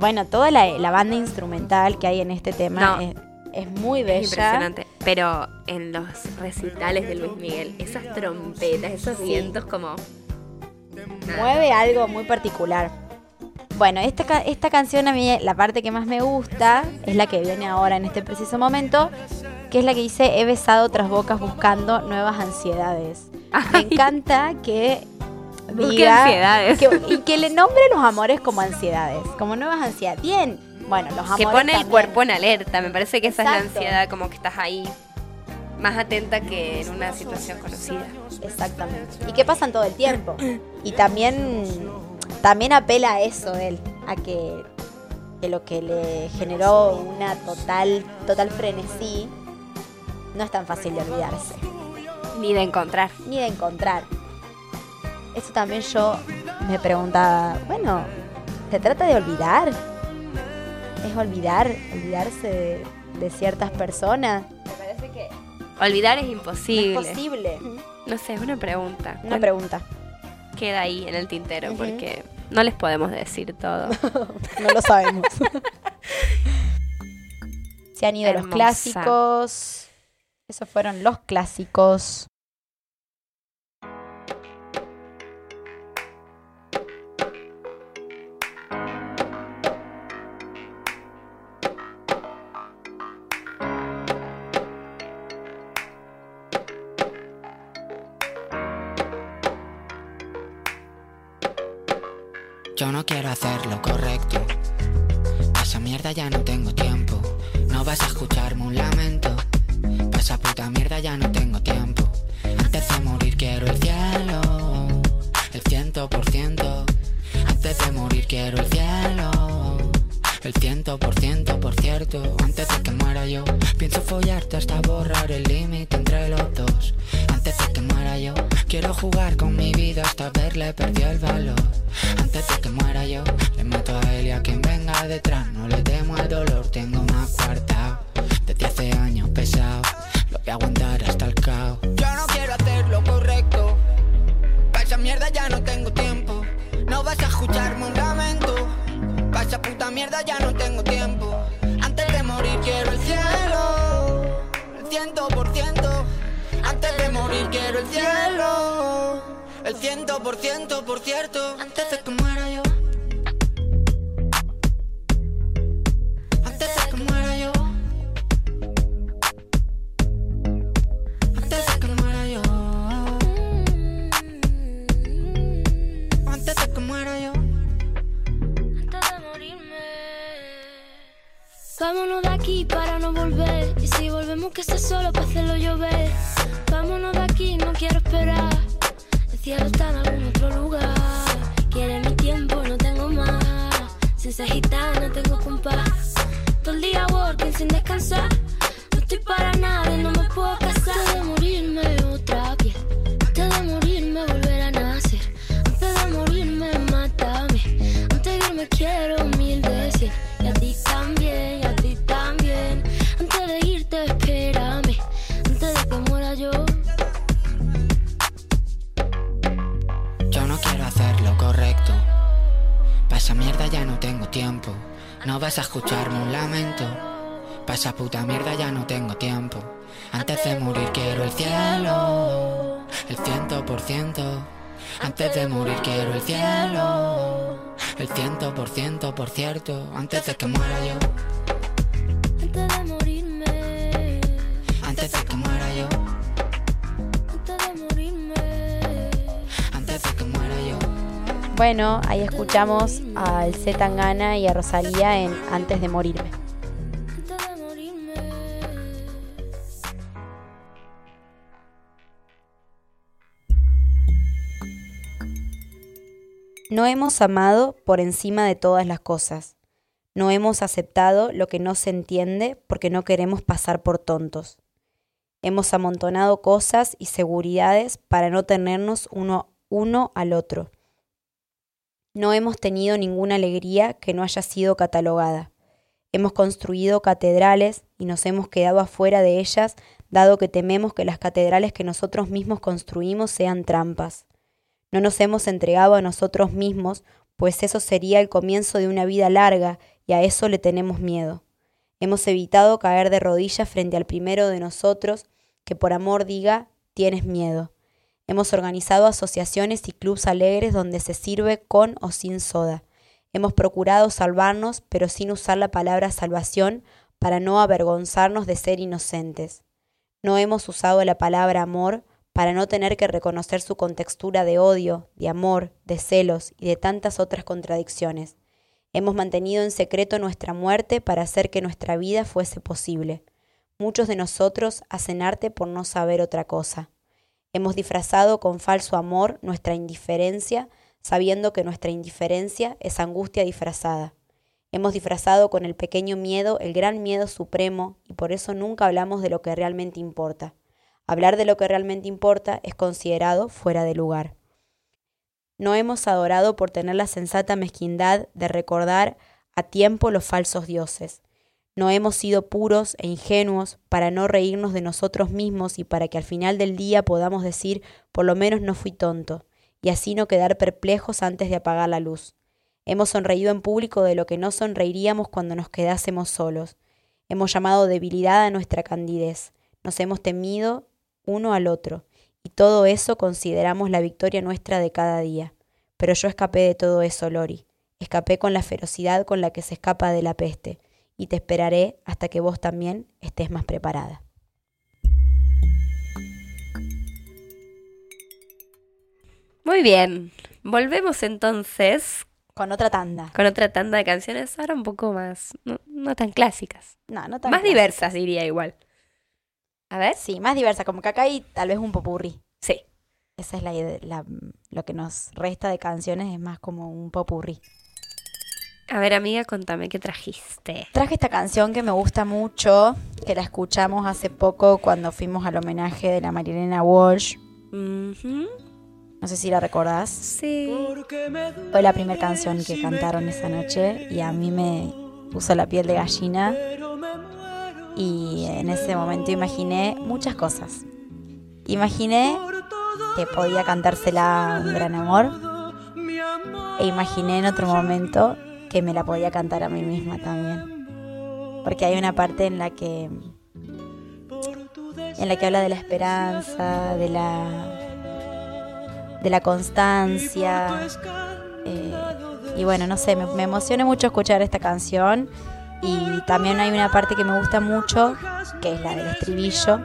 bueno, toda la, la banda instrumental que hay en este tema No. es, es muy bella. Es impresionante. Pero en los recitales de Luis Miguel, esas trompetas, esos Sí. vientos como... mueve algo muy particular. Bueno, esta, esta canción a mí la parte que más me gusta es la que viene ahora en este preciso momento, que es la que dice he besado otras bocas buscando nuevas ansiedades. [LAUGHS] Me Ay. encanta que diga ansiedades. que- y que le nombre los amores como ansiedades, como nuevas ansiedades. Bien, bueno, los amores que pone el cuerpo en alerta. Me parece que esa es la ansiedad, como que estás ahí más atenta que en una situación conocida. Exactamente. Y que pasan todo el tiempo. Y también, también apela a eso él, a que, que lo que le generó una total, total frenesí no es tan fácil de olvidarse, Ni de encontrar. ni de encontrar. Eso también yo me preguntaba, bueno, ¿se trata de olvidar? ¿Es olvidar, olvidarse de, de ciertas personas? Me parece que... Olvidar es imposible. Es posible. No sé, es una pregunta. Una Bueno, pregunta. Queda ahí en el tintero porque no les podemos decir todo. [LAUGHS] No lo sabemos. [LAUGHS] Se han ido los clásicos. Esos fueron los clásicos. Hasta borrar el límite entre los dos. Antes de que muera yo, quiero jugar con mi vida hasta verle perdió el valor. Antes de que muera yo, le mato a él y a quien venga detrás. No le temo al dolor, tengo más cuartado. Desde hace años pesado, lo voy a aguantar hasta el caos. Yo no quiero hacer lo correcto. Pa' esa mierda ya no tengo tiempo. No vas a escucharme un lamento. Pa' esa puta mierda ya no tengo tiempo. Antes de morir quiero el cielo. Ciento por ciento. Antes de morir quiero el cielo. El ciento por ciento, por cierto. Antes de que muera yo. Vámonos de aquí para no volver. Y si volvemos, que sea solo para hacerlo llover. Vámonos de aquí, no quiero esperar. El cielo está en algún otro lugar. Quiere mi tiempo, no tengo más. Sin ser gitana, tengo compás. Todo el día working sin descansar. No estoy para nada y no me puedo casar. Antes de morirme, otra piel. Antes de morirme, volver a nacer. Antes de morirme, mátame. Antes de irme, quiero mil de cien. Y a ti también, y a ti también. Ya no tengo tiempo. No vas a escucharme un lamento. Pa' esa puta mierda ya no tengo tiempo. Antes de morir quiero el cielo, el ciento por ciento. Antes de morir quiero el cielo, el ciento por ciento, por cierto. Antes de que muera yo, Bueno, ahí escuchamos al Z Tangana y a Rosalía en. Antes de morirme. No hemos amado por encima de todas las cosas. No hemos aceptado lo que no se entiende porque no queremos pasar por tontos. Hemos amontonado cosas y seguridades para no tenernos uno, uno al otro. No hemos tenido ninguna alegría que no haya sido catalogada. Hemos construido catedrales y nos hemos quedado afuera de ellas, dado que tememos que las catedrales que nosotros mismos construimos sean trampas. No nos hemos entregado a nosotros mismos, pues eso sería el comienzo de una vida larga y a eso le tenemos miedo. Hemos evitado caer de rodillas frente al primero de nosotros que por amor diga, tienes miedo. Hemos organizado asociaciones y clubs alegres donde se sirve con o sin soda. Hemos procurado salvarnos, pero sin usar la palabra salvación para no avergonzarnos de ser inocentes. No hemos usado la palabra amor para no tener que reconocer su contextura de odio, de amor, de celos y de tantas otras contradicciones. Hemos mantenido en secreto nuestra muerte para hacer que nuestra vida fuese posible. Muchos de nosotros hacen arte por no saber otra cosa. Hemos disfrazado con falso amor nuestra indiferencia, sabiendo que nuestra indiferencia es angustia disfrazada. Hemos disfrazado con el pequeño miedo el gran miedo supremo y por eso nunca hablamos de lo que realmente importa. Hablar de lo que realmente importa es considerado fuera de lugar. No hemos adorado por tener la sensata mezquindad de recordar a tiempo los falsos dioses. No hemos sido puros e ingenuos para no reírnos de nosotros mismos y para que al final del día podamos decir por lo menos no fui tonto, y así no quedar perplejos antes de apagar la luz. Hemos sonreído en público de lo que no sonreiríamos cuando nos quedásemos solos. Hemos llamado debilidad a nuestra candidez. Nos hemos temido uno al otro, y todo eso consideramos la victoria nuestra de cada día. Pero yo escapé de todo eso, Lori. Escapé con la ferocidad con la que se escapa de la peste, y te esperaré hasta que vos también estés más preparada. Muy bien. Volvemos entonces Con otra tanda. con otra tanda de canciones, ahora un poco más, no, no tan clásicas. No, no tan Más diversas, diría igual. A ver. Sí, más diversa, como que acá hay tal vez un popurrí. Sí. Esa es la, la- lo que nos resta de canciones, es más como un popurrí. A ver, amiga, contame qué trajiste. Traje esta canción que me gusta mucho, que la escuchamos hace poco cuando fuimos al homenaje de la Marilena Walsh. No sé si la recordás. Sí. Fue la primera canción que cantaron esa noche y a mí me puso la piel de gallina. Y en ese momento imaginé muchas cosas. Imaginé que podía cantársela un gran amor. E imaginé en otro momento que me la podía cantar a mí misma también. Porque hay una parte en la que en la que habla de la esperanza, de la de la constancia. eh, y bueno, no sé, me, me emociona mucho escuchar esta canción. Y también hay una parte que me gusta mucho, que es la del estribillo.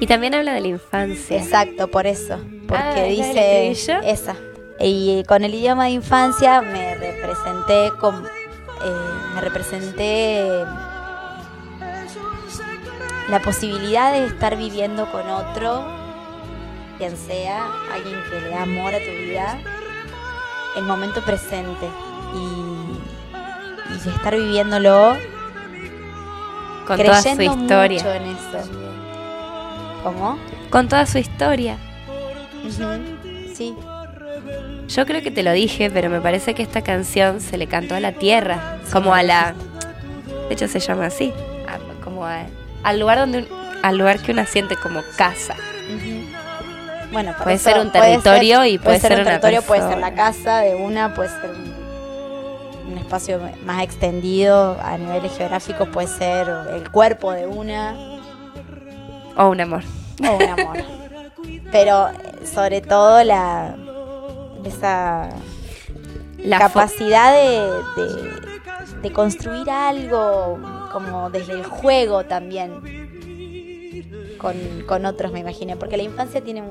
Y también habla de la infancia. Exacto, por eso. Porque Ah, ¿es la del dice esa. Y con el idioma de infancia me representé con eh, me representé la posibilidad de estar viviendo con otro, quien sea, alguien que le da amor a tu vida, el momento presente y, estar viviéndolo Con toda su historia. mucho en eso. ¿Cómo? Con toda su historia. Ujú, Sí, Yo creo que te lo dije, pero me parece que esta canción se le cantó a la tierra, como a la... De hecho se llama así, a- como a- al lugar donde un- al lugar que uno siente como casa. Bueno, Puede eso ser un territorio ser- y puede ser un una territorio, puede ser persona. la casa de una, puede ser un, un espacio más extendido a niveles geográficos puede ser el cuerpo de una O un amor. o un amor. [LAUGHS] Pero eh, sobre todo la esa La capacidad de, de- de construir algo como desde el juego también con, con otros me imagino porque la infancia tiene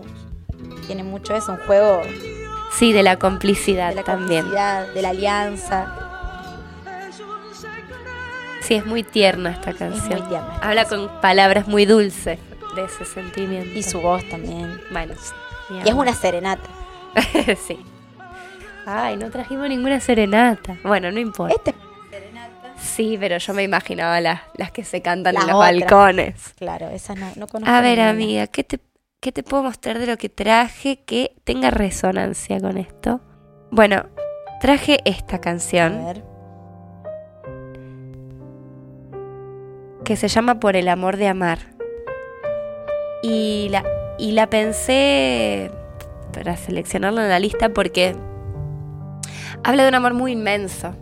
tiene mucho eso un juego Sí, de la complicidad de la también. complicidad de la alianza Sí, es muy tierna esta es canción. muy tierna Habla con palabras muy dulces de ese sentimiento. y su voz también Bueno, y es una serenata [LAUGHS] sí. Ay, no trajimos ninguna serenata. Bueno, no importa. este Sí, pero yo me imaginaba las, las que se cantan en los balcones. claro esa no, no conozco A ver, ninguna. amiga, ¿qué te, ¿qué te puedo mostrar de lo que traje que tenga resonancia con esto? Bueno, traje esta a canción ver que se llama Por el amor de amar. Y la, y la pensé para seleccionarla en la lista porque habla de un amor muy inmenso.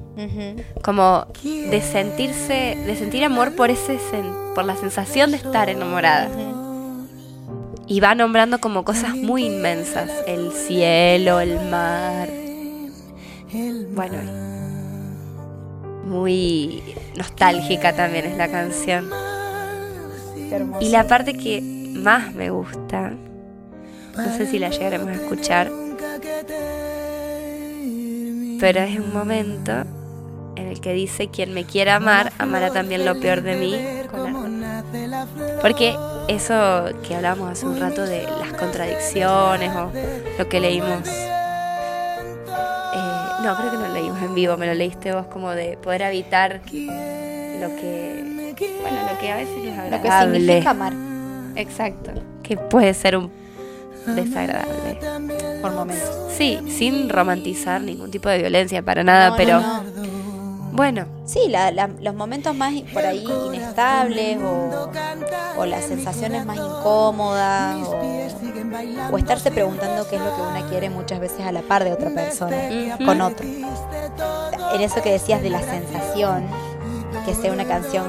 Como de sentirse, de sentir amor por ese sen- por la sensación de estar enamorada. Y va nombrando como cosas muy inmensas, el cielo, el mar. Bueno, muy nostálgica también es la canción. Y la parte que más me gusta, no sé si la llegaremos a escuchar, pero es un momento en el que dice, quien me quiera amar, amará también lo peor de mí. con amor". Porque eso que hablábamos hace un rato de las contradicciones o lo que leímos... eh, no, creo que no lo leímos en vivo, me lo leíste vos como de poder habitar lo que... Bueno, lo que a veces es lo que significa amar Exacto. Que puede ser un desagradable. por momentos Sí, sin romantizar ningún tipo de violencia para nada, No, pero no, no. bueno, Sí, la- la- los momentos más por ahí inestables o, o las sensaciones más incómodas o, o estarse preguntando qué es lo que uno quiere muchas veces a la par de otra persona, con otro. En eso que decías de la sensación, que sea una canción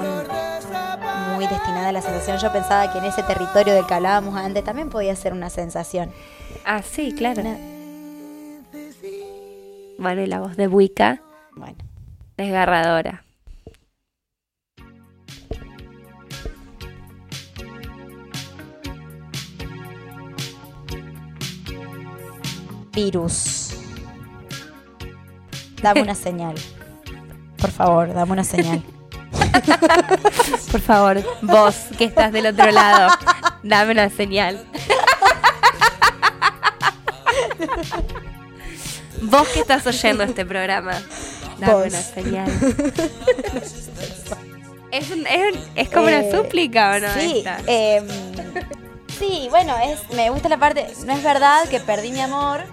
muy destinada a la sensación, yo pensaba que en ese territorio del que hablábamos antes también podía ser una sensación. ah, sí, claro. Una- Bueno, y la voz de Wicca, bueno, desgarradora. virus. Dame una [LAUGHS] señal. Por favor, dame una señal. [LAUGHS] [LAUGHS] Por favor, vos que estás del otro lado, dame una señal. Vos que estás oyendo este programa, dame Vos. una señal. Es, un- es, un- es como una Eh, súplica, ¿o no? Sí, em, sí, bueno, es, me gusta la parte. No es verdad que perdí mi amor.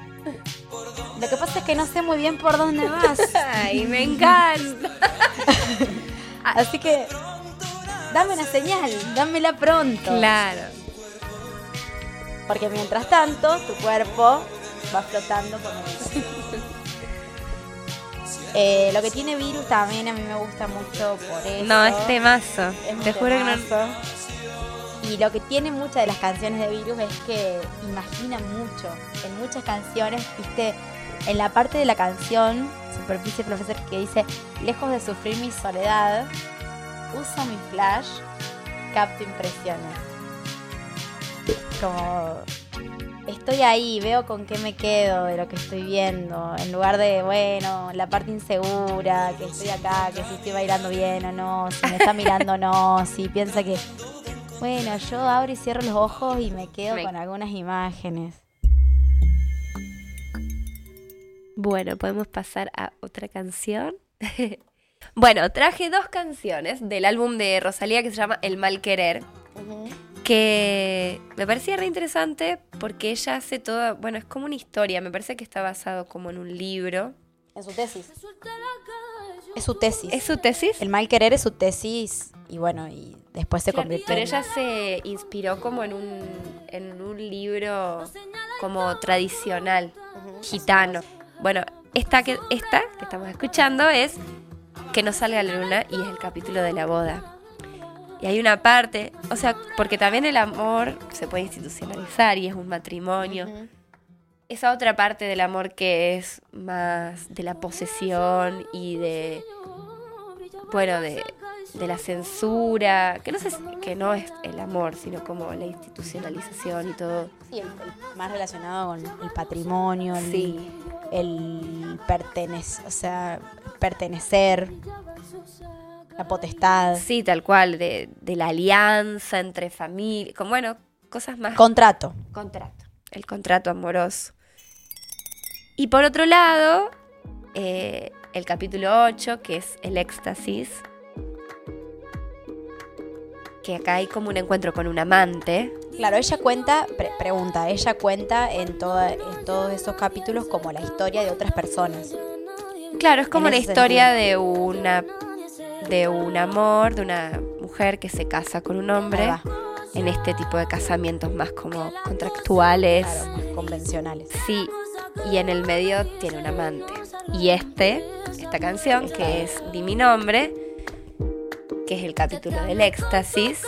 Lo que pasa es que no sé muy bien por dónde vas. [LAUGHS] Ay, me encanta. [LAUGHS] Así que dame una señal, dámela pronto. Claro. Porque mientras tanto, tu cuerpo va flotando por el [LAUGHS] Eh, lo que tiene virus también a mí me gusta mucho por eso. No, es temazo. Es Te juro que no. Y lo que tiene muchas de las canciones de Virus es que imaginan mucho. En muchas canciones, viste, en la parte de la canción, Superficie Profesor, que dice, lejos de sufrir mi soledad, uso mi flash, capto impresiones. Como, estoy ahí, veo con qué me quedo de lo que estoy viendo, en lugar de, bueno, la parte insegura, que estoy acá, que si estoy bailando bien o no, si me está [LAUGHS] mirando o no, si piensa que... Bueno, yo abro y cierro los ojos y me quedo Me- con algunas imágenes. Bueno, podemos pasar a otra canción. [LAUGHS] bueno, traje dos canciones del álbum de Rosalía que se llama El Mal Querer. que me parecía re interesante porque ella hace toda, bueno, es como una historia, me parece que está basado como en un libro. En su tesis. Es su tesis. ¿Es su tesis? El mal querer es su tesis y bueno, y después se convirtió Pero en- ella se inspiró como en un, en un libro como tradicional, gitano. Bueno, esta que, esta que estamos escuchando es Que no salga la luna y es el capítulo de la boda. Y hay una parte, o sea, porque también el amor se puede institucionalizar y es un matrimonio. Esa otra parte del amor que es más de la posesión y de, bueno, de, de la censura, que no, si- que no es el amor, sino como la institucionalización y todo. Sí, el- el más relacionado con el patrimonio, el, Sí. el pertenec- o sea, pertenecer, la potestad, Sí, tal cual, de, de la alianza entre familias, como bueno, cosas más contrato. contrato, el contrato amoroso. Y por otro lado, eh, el capítulo 8, que es el éxtasis, que acá hay como un encuentro con un amante. Claro, ella cuenta, pre- pregunta, ella cuenta en, toda- en todos esos capítulos como la historia de otras personas. Claro, es como la historia de una de un amor, de una mujer que se casa con un hombre en este tipo de casamientos más como contractuales. claro, más convencionales. Sí, y en el medio tiene un amante. Y este, esta canción, que es Di mi nombre, que es el capítulo del éxtasis,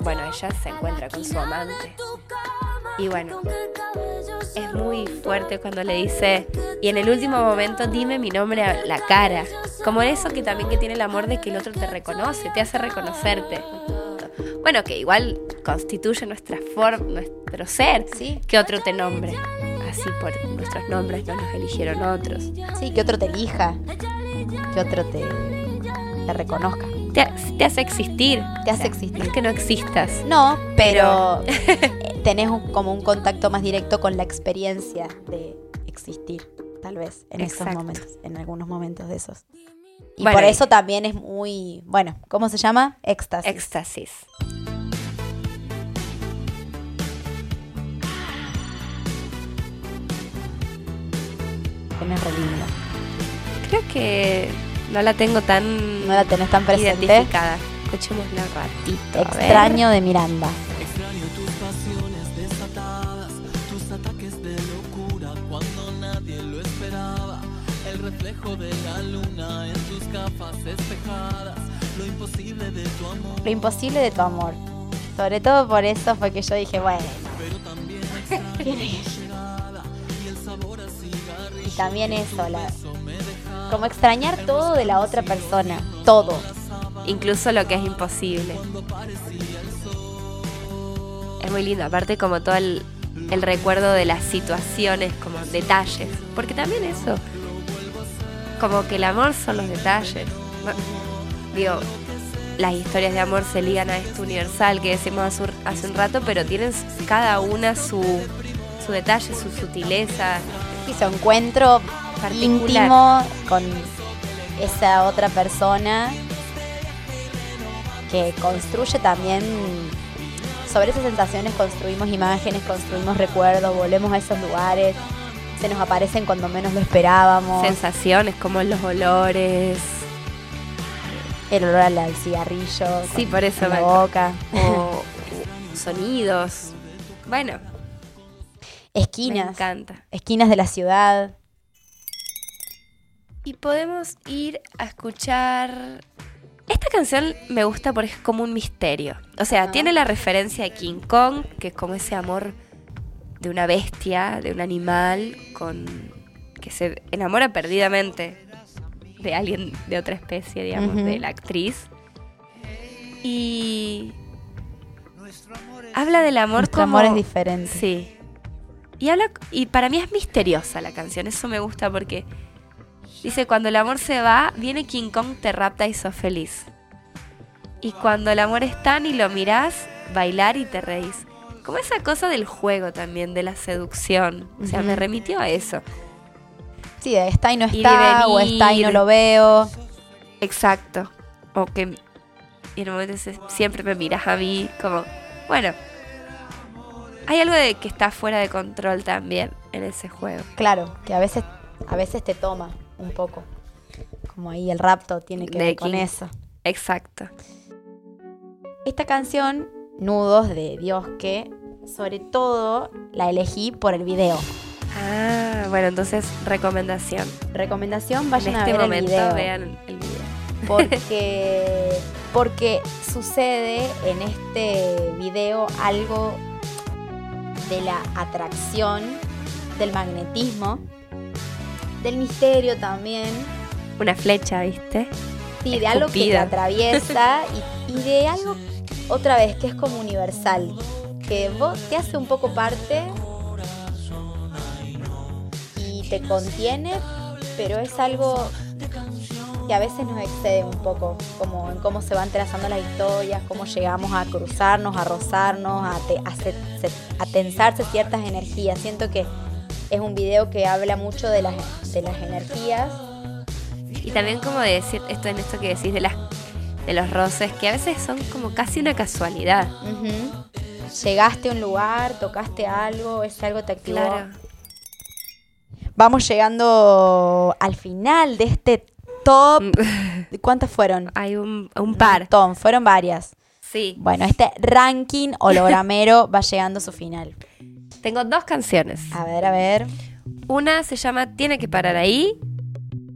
bueno, ella se encuentra con su amante. Y bueno, es muy fuerte cuando le dice, y en el último momento dime mi nombre a la cara. Como eso que también que tiene el amor de que el otro te reconoce, te hace reconocerte. Bueno, que igual constituye nuestra forma, nuestro ser, Sí. que otro te nombre. Así por nuestros nombres no nos eligieron otros. Sí, que otro te elija, que otro te, te reconozca. Te, ha- te hace existir. Te hace O sea, existir. No es que no existas. No, pero [LAUGHS] tenés un- como un contacto más directo con la experiencia de existir, tal vez, en esos Exacto. momentos, en algunos momentos de esos. Y Bueno, por eso también es muy, bueno, ¿cómo se llama? Éxtasis. Éxtasis. Creo que no la tengo tan No la tenés tan presente. identificada. Escuchémosla un ratito. Extraño de Miranda. Extraño tus pasiones desatadas, tus ataques de locura cuando nadie lo esperaba. El reflejo de la luna en tus gafas espejadas, lo imposible de tu amor. Lo imposible de tu amor. Sobre todo por eso fue que yo dije, bueno. [LAUGHS] y también eso, la, como extrañar todo de la otra persona. Todo. Incluso lo que es imposible. Es muy lindo, aparte como todo el, el recuerdo de las situaciones, como detalles. Porque también eso, como que el amor son los detalles. Digo, las historias de amor se ligan a esto universal que decimos hace, un- hace un rato, pero tienen cada una su, su detalle, su sutileza. Y su encuentro Particular. íntimo con esa otra persona que construye también sobre esas sensaciones construimos imágenes, construimos recuerdos, volvemos a esos lugares, se nos aparecen cuando menos lo esperábamos, Sensaciones como los olores. el olor al, al cigarrillo, Sí, con- por eso en la me- boca, o sonidos. Bueno, me esquinas, encanta. esquinas de la ciudad. Y podemos ir a escuchar. Esta canción me gusta porque es como un misterio. O sea, Ajá. tiene la referencia de King Kong, que es como ese amor de una bestia, de un animal, con que se enamora perdidamente de alguien de otra especie, digamos, de la actriz. Y habla del amor Nuestro como amor es diferente. Sí. Y habla y para mí es misteriosa la canción, eso me gusta porque dice cuando el amor se va, viene King Kong, te rapta y sos feliz. Y cuando el amor está y lo mirás, bailar y te reís. Como esa cosa del juego también, de la seducción. O sea, me remitió a eso. Sí, de está y no está, o está y no lo veo. Exacto. O que y en un momento siempre me miras a mí, como, bueno. Hay algo de que está fuera de control también en ese juego. Claro, que a veces, a veces te toma un poco. Como ahí el rapto tiene que De ver con King. eso. Exacto. Esta canción, Nudos de Dios que, sobre todo la elegí por el video. Ah, bueno, entonces recomendación. Recomendación, vayan en a este ver momento el video. vean el video. porque, [LAUGHS] porque sucede en este video algo de la atracción, del magnetismo, del misterio también, Una flecha, ¿viste? sí, de algo que te Escupida. atraviesa y, [LAUGHS] y de algo, otra vez, que es como universal, que vos te hace un poco parte y te contiene, pero es algo que a veces nos excede un poco, como en cómo se van trazando las historias, cómo llegamos a cruzarnos, a rozarnos, a, te- a se- a tensarse ciertas energías. Siento que es un video que habla mucho de las, de las energías. Y también como de decir esto en esto que decís de las de los roces, que a veces son como casi una casualidad. Llegaste a un lugar, tocaste algo, ese algo te activó. Claro. Vamos llegando al final de este top. Mm. [LAUGHS] ¿Cuántas fueron? Hay un, un par. montón, fueron varias. Sí. Bueno, este ranking hologramero [LAUGHS] va llegando a su final. Tengo dos canciones. A ver, a ver. Una se llama Tiene que parar ahí.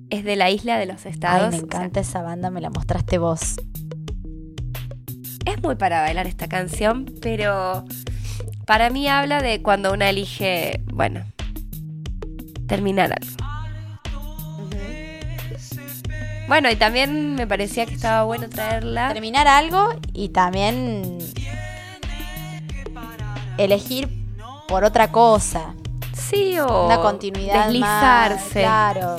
Es de la isla de los Ay, estados. me O sea, encanta esa banda, me la mostraste vos. es muy para bailar esta canción, pero para mí habla de cuando una elige, bueno, terminar algo. Bueno, y también me parecía que estaba bueno traerla. Terminar algo y también elegir por otra cosa. Sí, o Una continuidad deslizarse. más. Claro.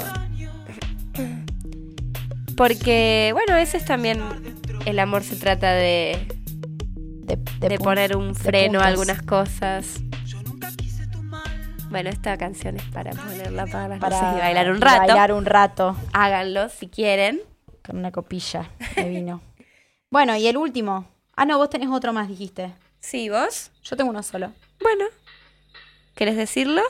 Porque, bueno, ese es también el amor se trata de, De, poner un freno a algunas cosas. Bueno, esta canción es para ponerla para las para luces y bailar un rato. Bailar un rato Háganlo si quieren. con una copilla de vino. [LAUGHS] bueno, y el último. Ah, no, vos tenés otro más, dijiste. Sí, vos. Yo tengo uno solo. Bueno. ¿Querés decirlo?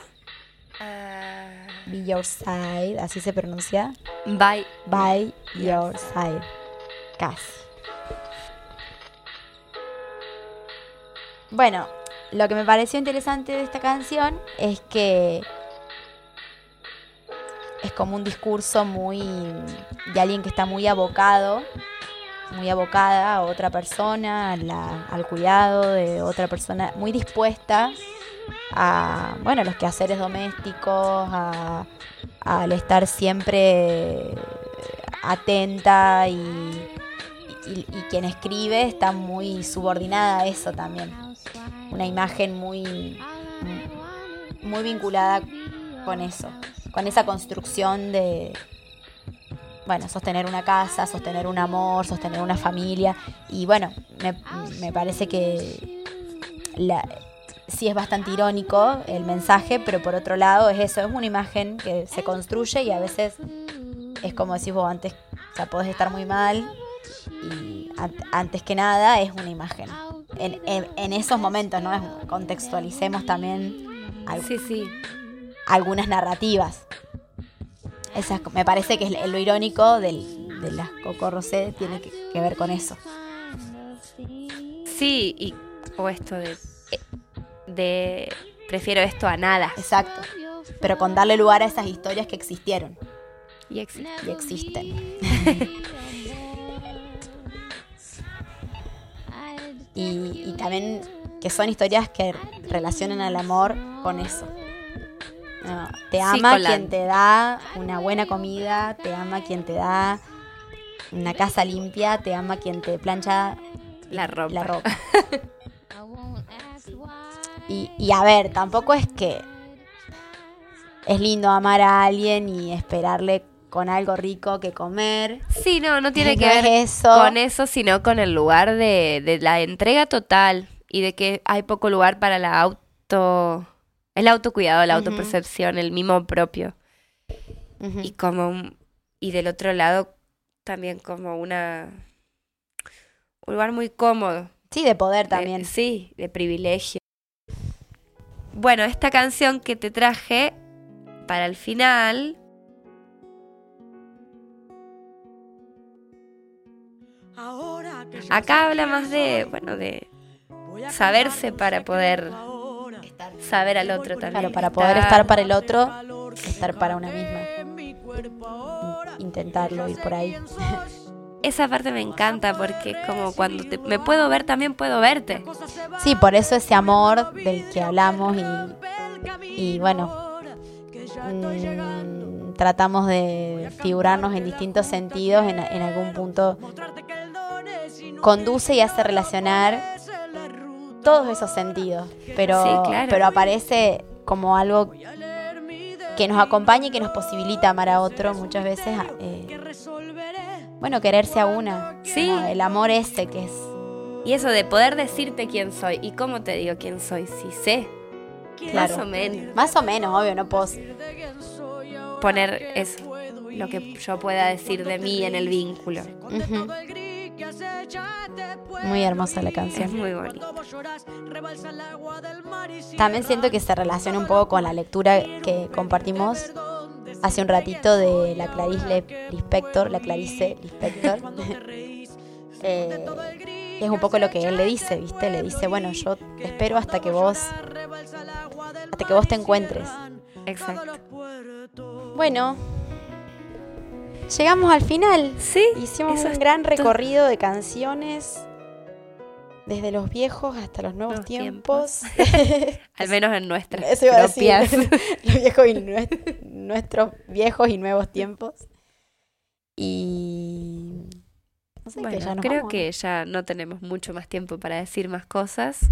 Be Your Side, así se pronuncia. Bye. By Your Side. Casi. Bueno, lo que me pareció interesante de esta canción es que es como un discurso muy de alguien que está muy abocado, muy abocada a otra persona, a la- al cuidado de otra persona, muy dispuesta a, bueno, los quehaceres domésticos, a, al estar siempre atenta y, y- y quien escribe está muy subordinada a eso también. Una imagen muy, muy vinculada con eso, con esa construcción de, bueno, sostener una casa, sostener un amor, sostener una familia. Y bueno, me, me parece que la, sí es bastante irónico el mensaje, pero por otro lado es eso, es una imagen que se construye y a veces es como decís vos antes, o sea, podés estar muy mal y an- antes que nada es una imagen. En, en- en esos momentos, ¿no? Contextualicemos también al- Sí, sí. algunas narrativas. Esa es- me parece que es lo irónico del, de las Coco Rosé tiene que, que ver con eso. Sí, y o esto de, de prefiero esto a nada. Exacto. Pero con darle lugar a esas historias que existieron Y existe. y existen. [LAUGHS] y, y también que son historias que relacionan al amor con eso. No, te ama quien te da una buena comida, te ama quien te da una casa limpia, te ama quien te plancha La ropa. la ropa. [LAUGHS] Y, y a ver, tampoco es que es lindo amar a alguien y esperarle con algo rico que comer. Sí, no, no tiene No que ver es eso. con eso, sino con el lugar de, de la entrega total y de que hay poco lugar para la auto, el autocuidado, la Ujú. autopercepción, el mimo propio. Y como un- y del otro lado también como una un lugar muy cómodo. Sí, de poder de- también. sí, de privilegio. Bueno, esta canción que te traje para el final Acá habla más de, bueno, de saberse para poder saber al otro también. Claro, para poder estar para el otro, estar para una misma. Intentarlo, ir por ahí. Esa parte me encanta porque es como cuando te- me puedo ver, también puedo verte. Sí, por eso ese amor del que hablamos y, y bueno, mm, tratamos de figurarnos en distintos sentidos, en, en algún punto conduce y hace relacionar todos esos sentidos, pero, Sí, claro. pero aparece como algo que nos acompaña y que nos posibilita amar a otro muchas veces. eh, bueno, quererse a una. Sí. el amor ese que es. Y eso de poder decirte quién soy. ¿Y cómo te digo quién soy? Si sé. Claro. Más o menos. Más o menos, obvio, no puedo. Poner eso. Lo que yo pueda decir de mí en el vínculo. Muy hermosa la Es canción. muy bonito. También siento que se relaciona un poco con la lectura que compartimos hace un ratito de la Clarice Lispector, la Clarice Lispector. [LAUGHS] [LAUGHS] Eh, es un poco lo que él le dice, ¿viste? Le dice, bueno, yo te espero hasta que vos hasta que vos te encuentres. Exacto. Bueno, llegamos al final. Sí. Hicimos un gran recorrido de canciones desde los viejos hasta los nuevos tiempos. [LAUGHS] Al [LAUGHS] menos en nuestras Eso iba a propias. decir. [LAUGHS] los viejos y nue- nuestros viejos y nuevos tiempos. Y no sé, que Bueno, ya nos creo vamos, que ya no tenemos mucho más tiempo para decir más cosas. ¿no?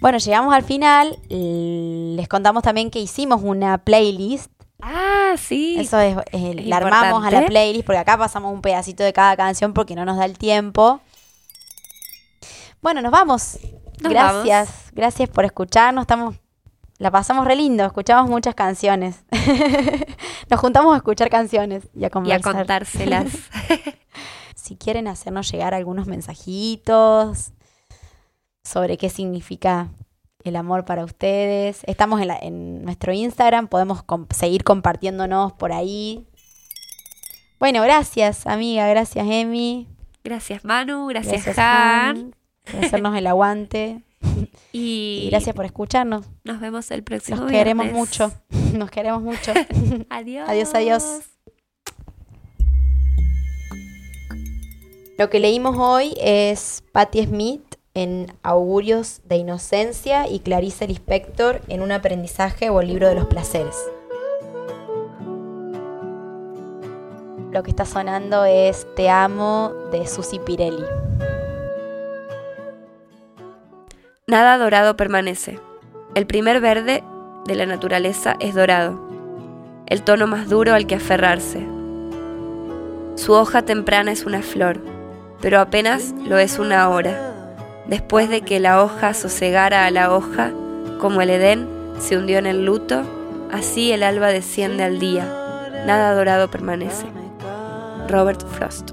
Bueno, llegamos al final. Les contamos también que hicimos una playlist. Ah, sí. Eso es, Es la armamos a la playlist porque acá pasamos un pedacito de cada canción porque no nos da el tiempo. Bueno, nos vamos. Nos gracias, gracias por escucharnos. Estamos, la pasamos re lindo, escuchamos muchas canciones. [LAUGHS] nos juntamos a escuchar canciones y a y a contárselas. [LAUGHS] si quieren hacernos llegar algunos mensajitos sobre qué significa el amor para ustedes. Estamos en, la- en nuestro Instagram, podemos seguir compartiéndonos por ahí. Bueno, gracias amiga, gracias Emi, gracias Manu, gracias, gracias Han. Han, por hacernos el aguante [LAUGHS] Y, y gracias por escucharnos. nos vemos el próximo Nos queremos viernes. mucho, [LAUGHS] nos queremos mucho. [LAUGHS] Adiós. Adiós, adiós. Lo que leímos hoy es Patti Smith en Augurios de Inocencia y Clarice Lispector en Un aprendizaje o el libro de los placeres. Lo que está sonando es Te amo de Susi Pirelli. Nada dorado permanece. El primer verde de la naturaleza es dorado, el tono más duro al que aferrarse. Su hoja temprana es una flor, pero apenas lo es una hora. Después de que la hoja sosegara a la hoja, como el Edén se hundió en el luto, así el alba desciende al día. Nada dorado permanece. Robert Frost.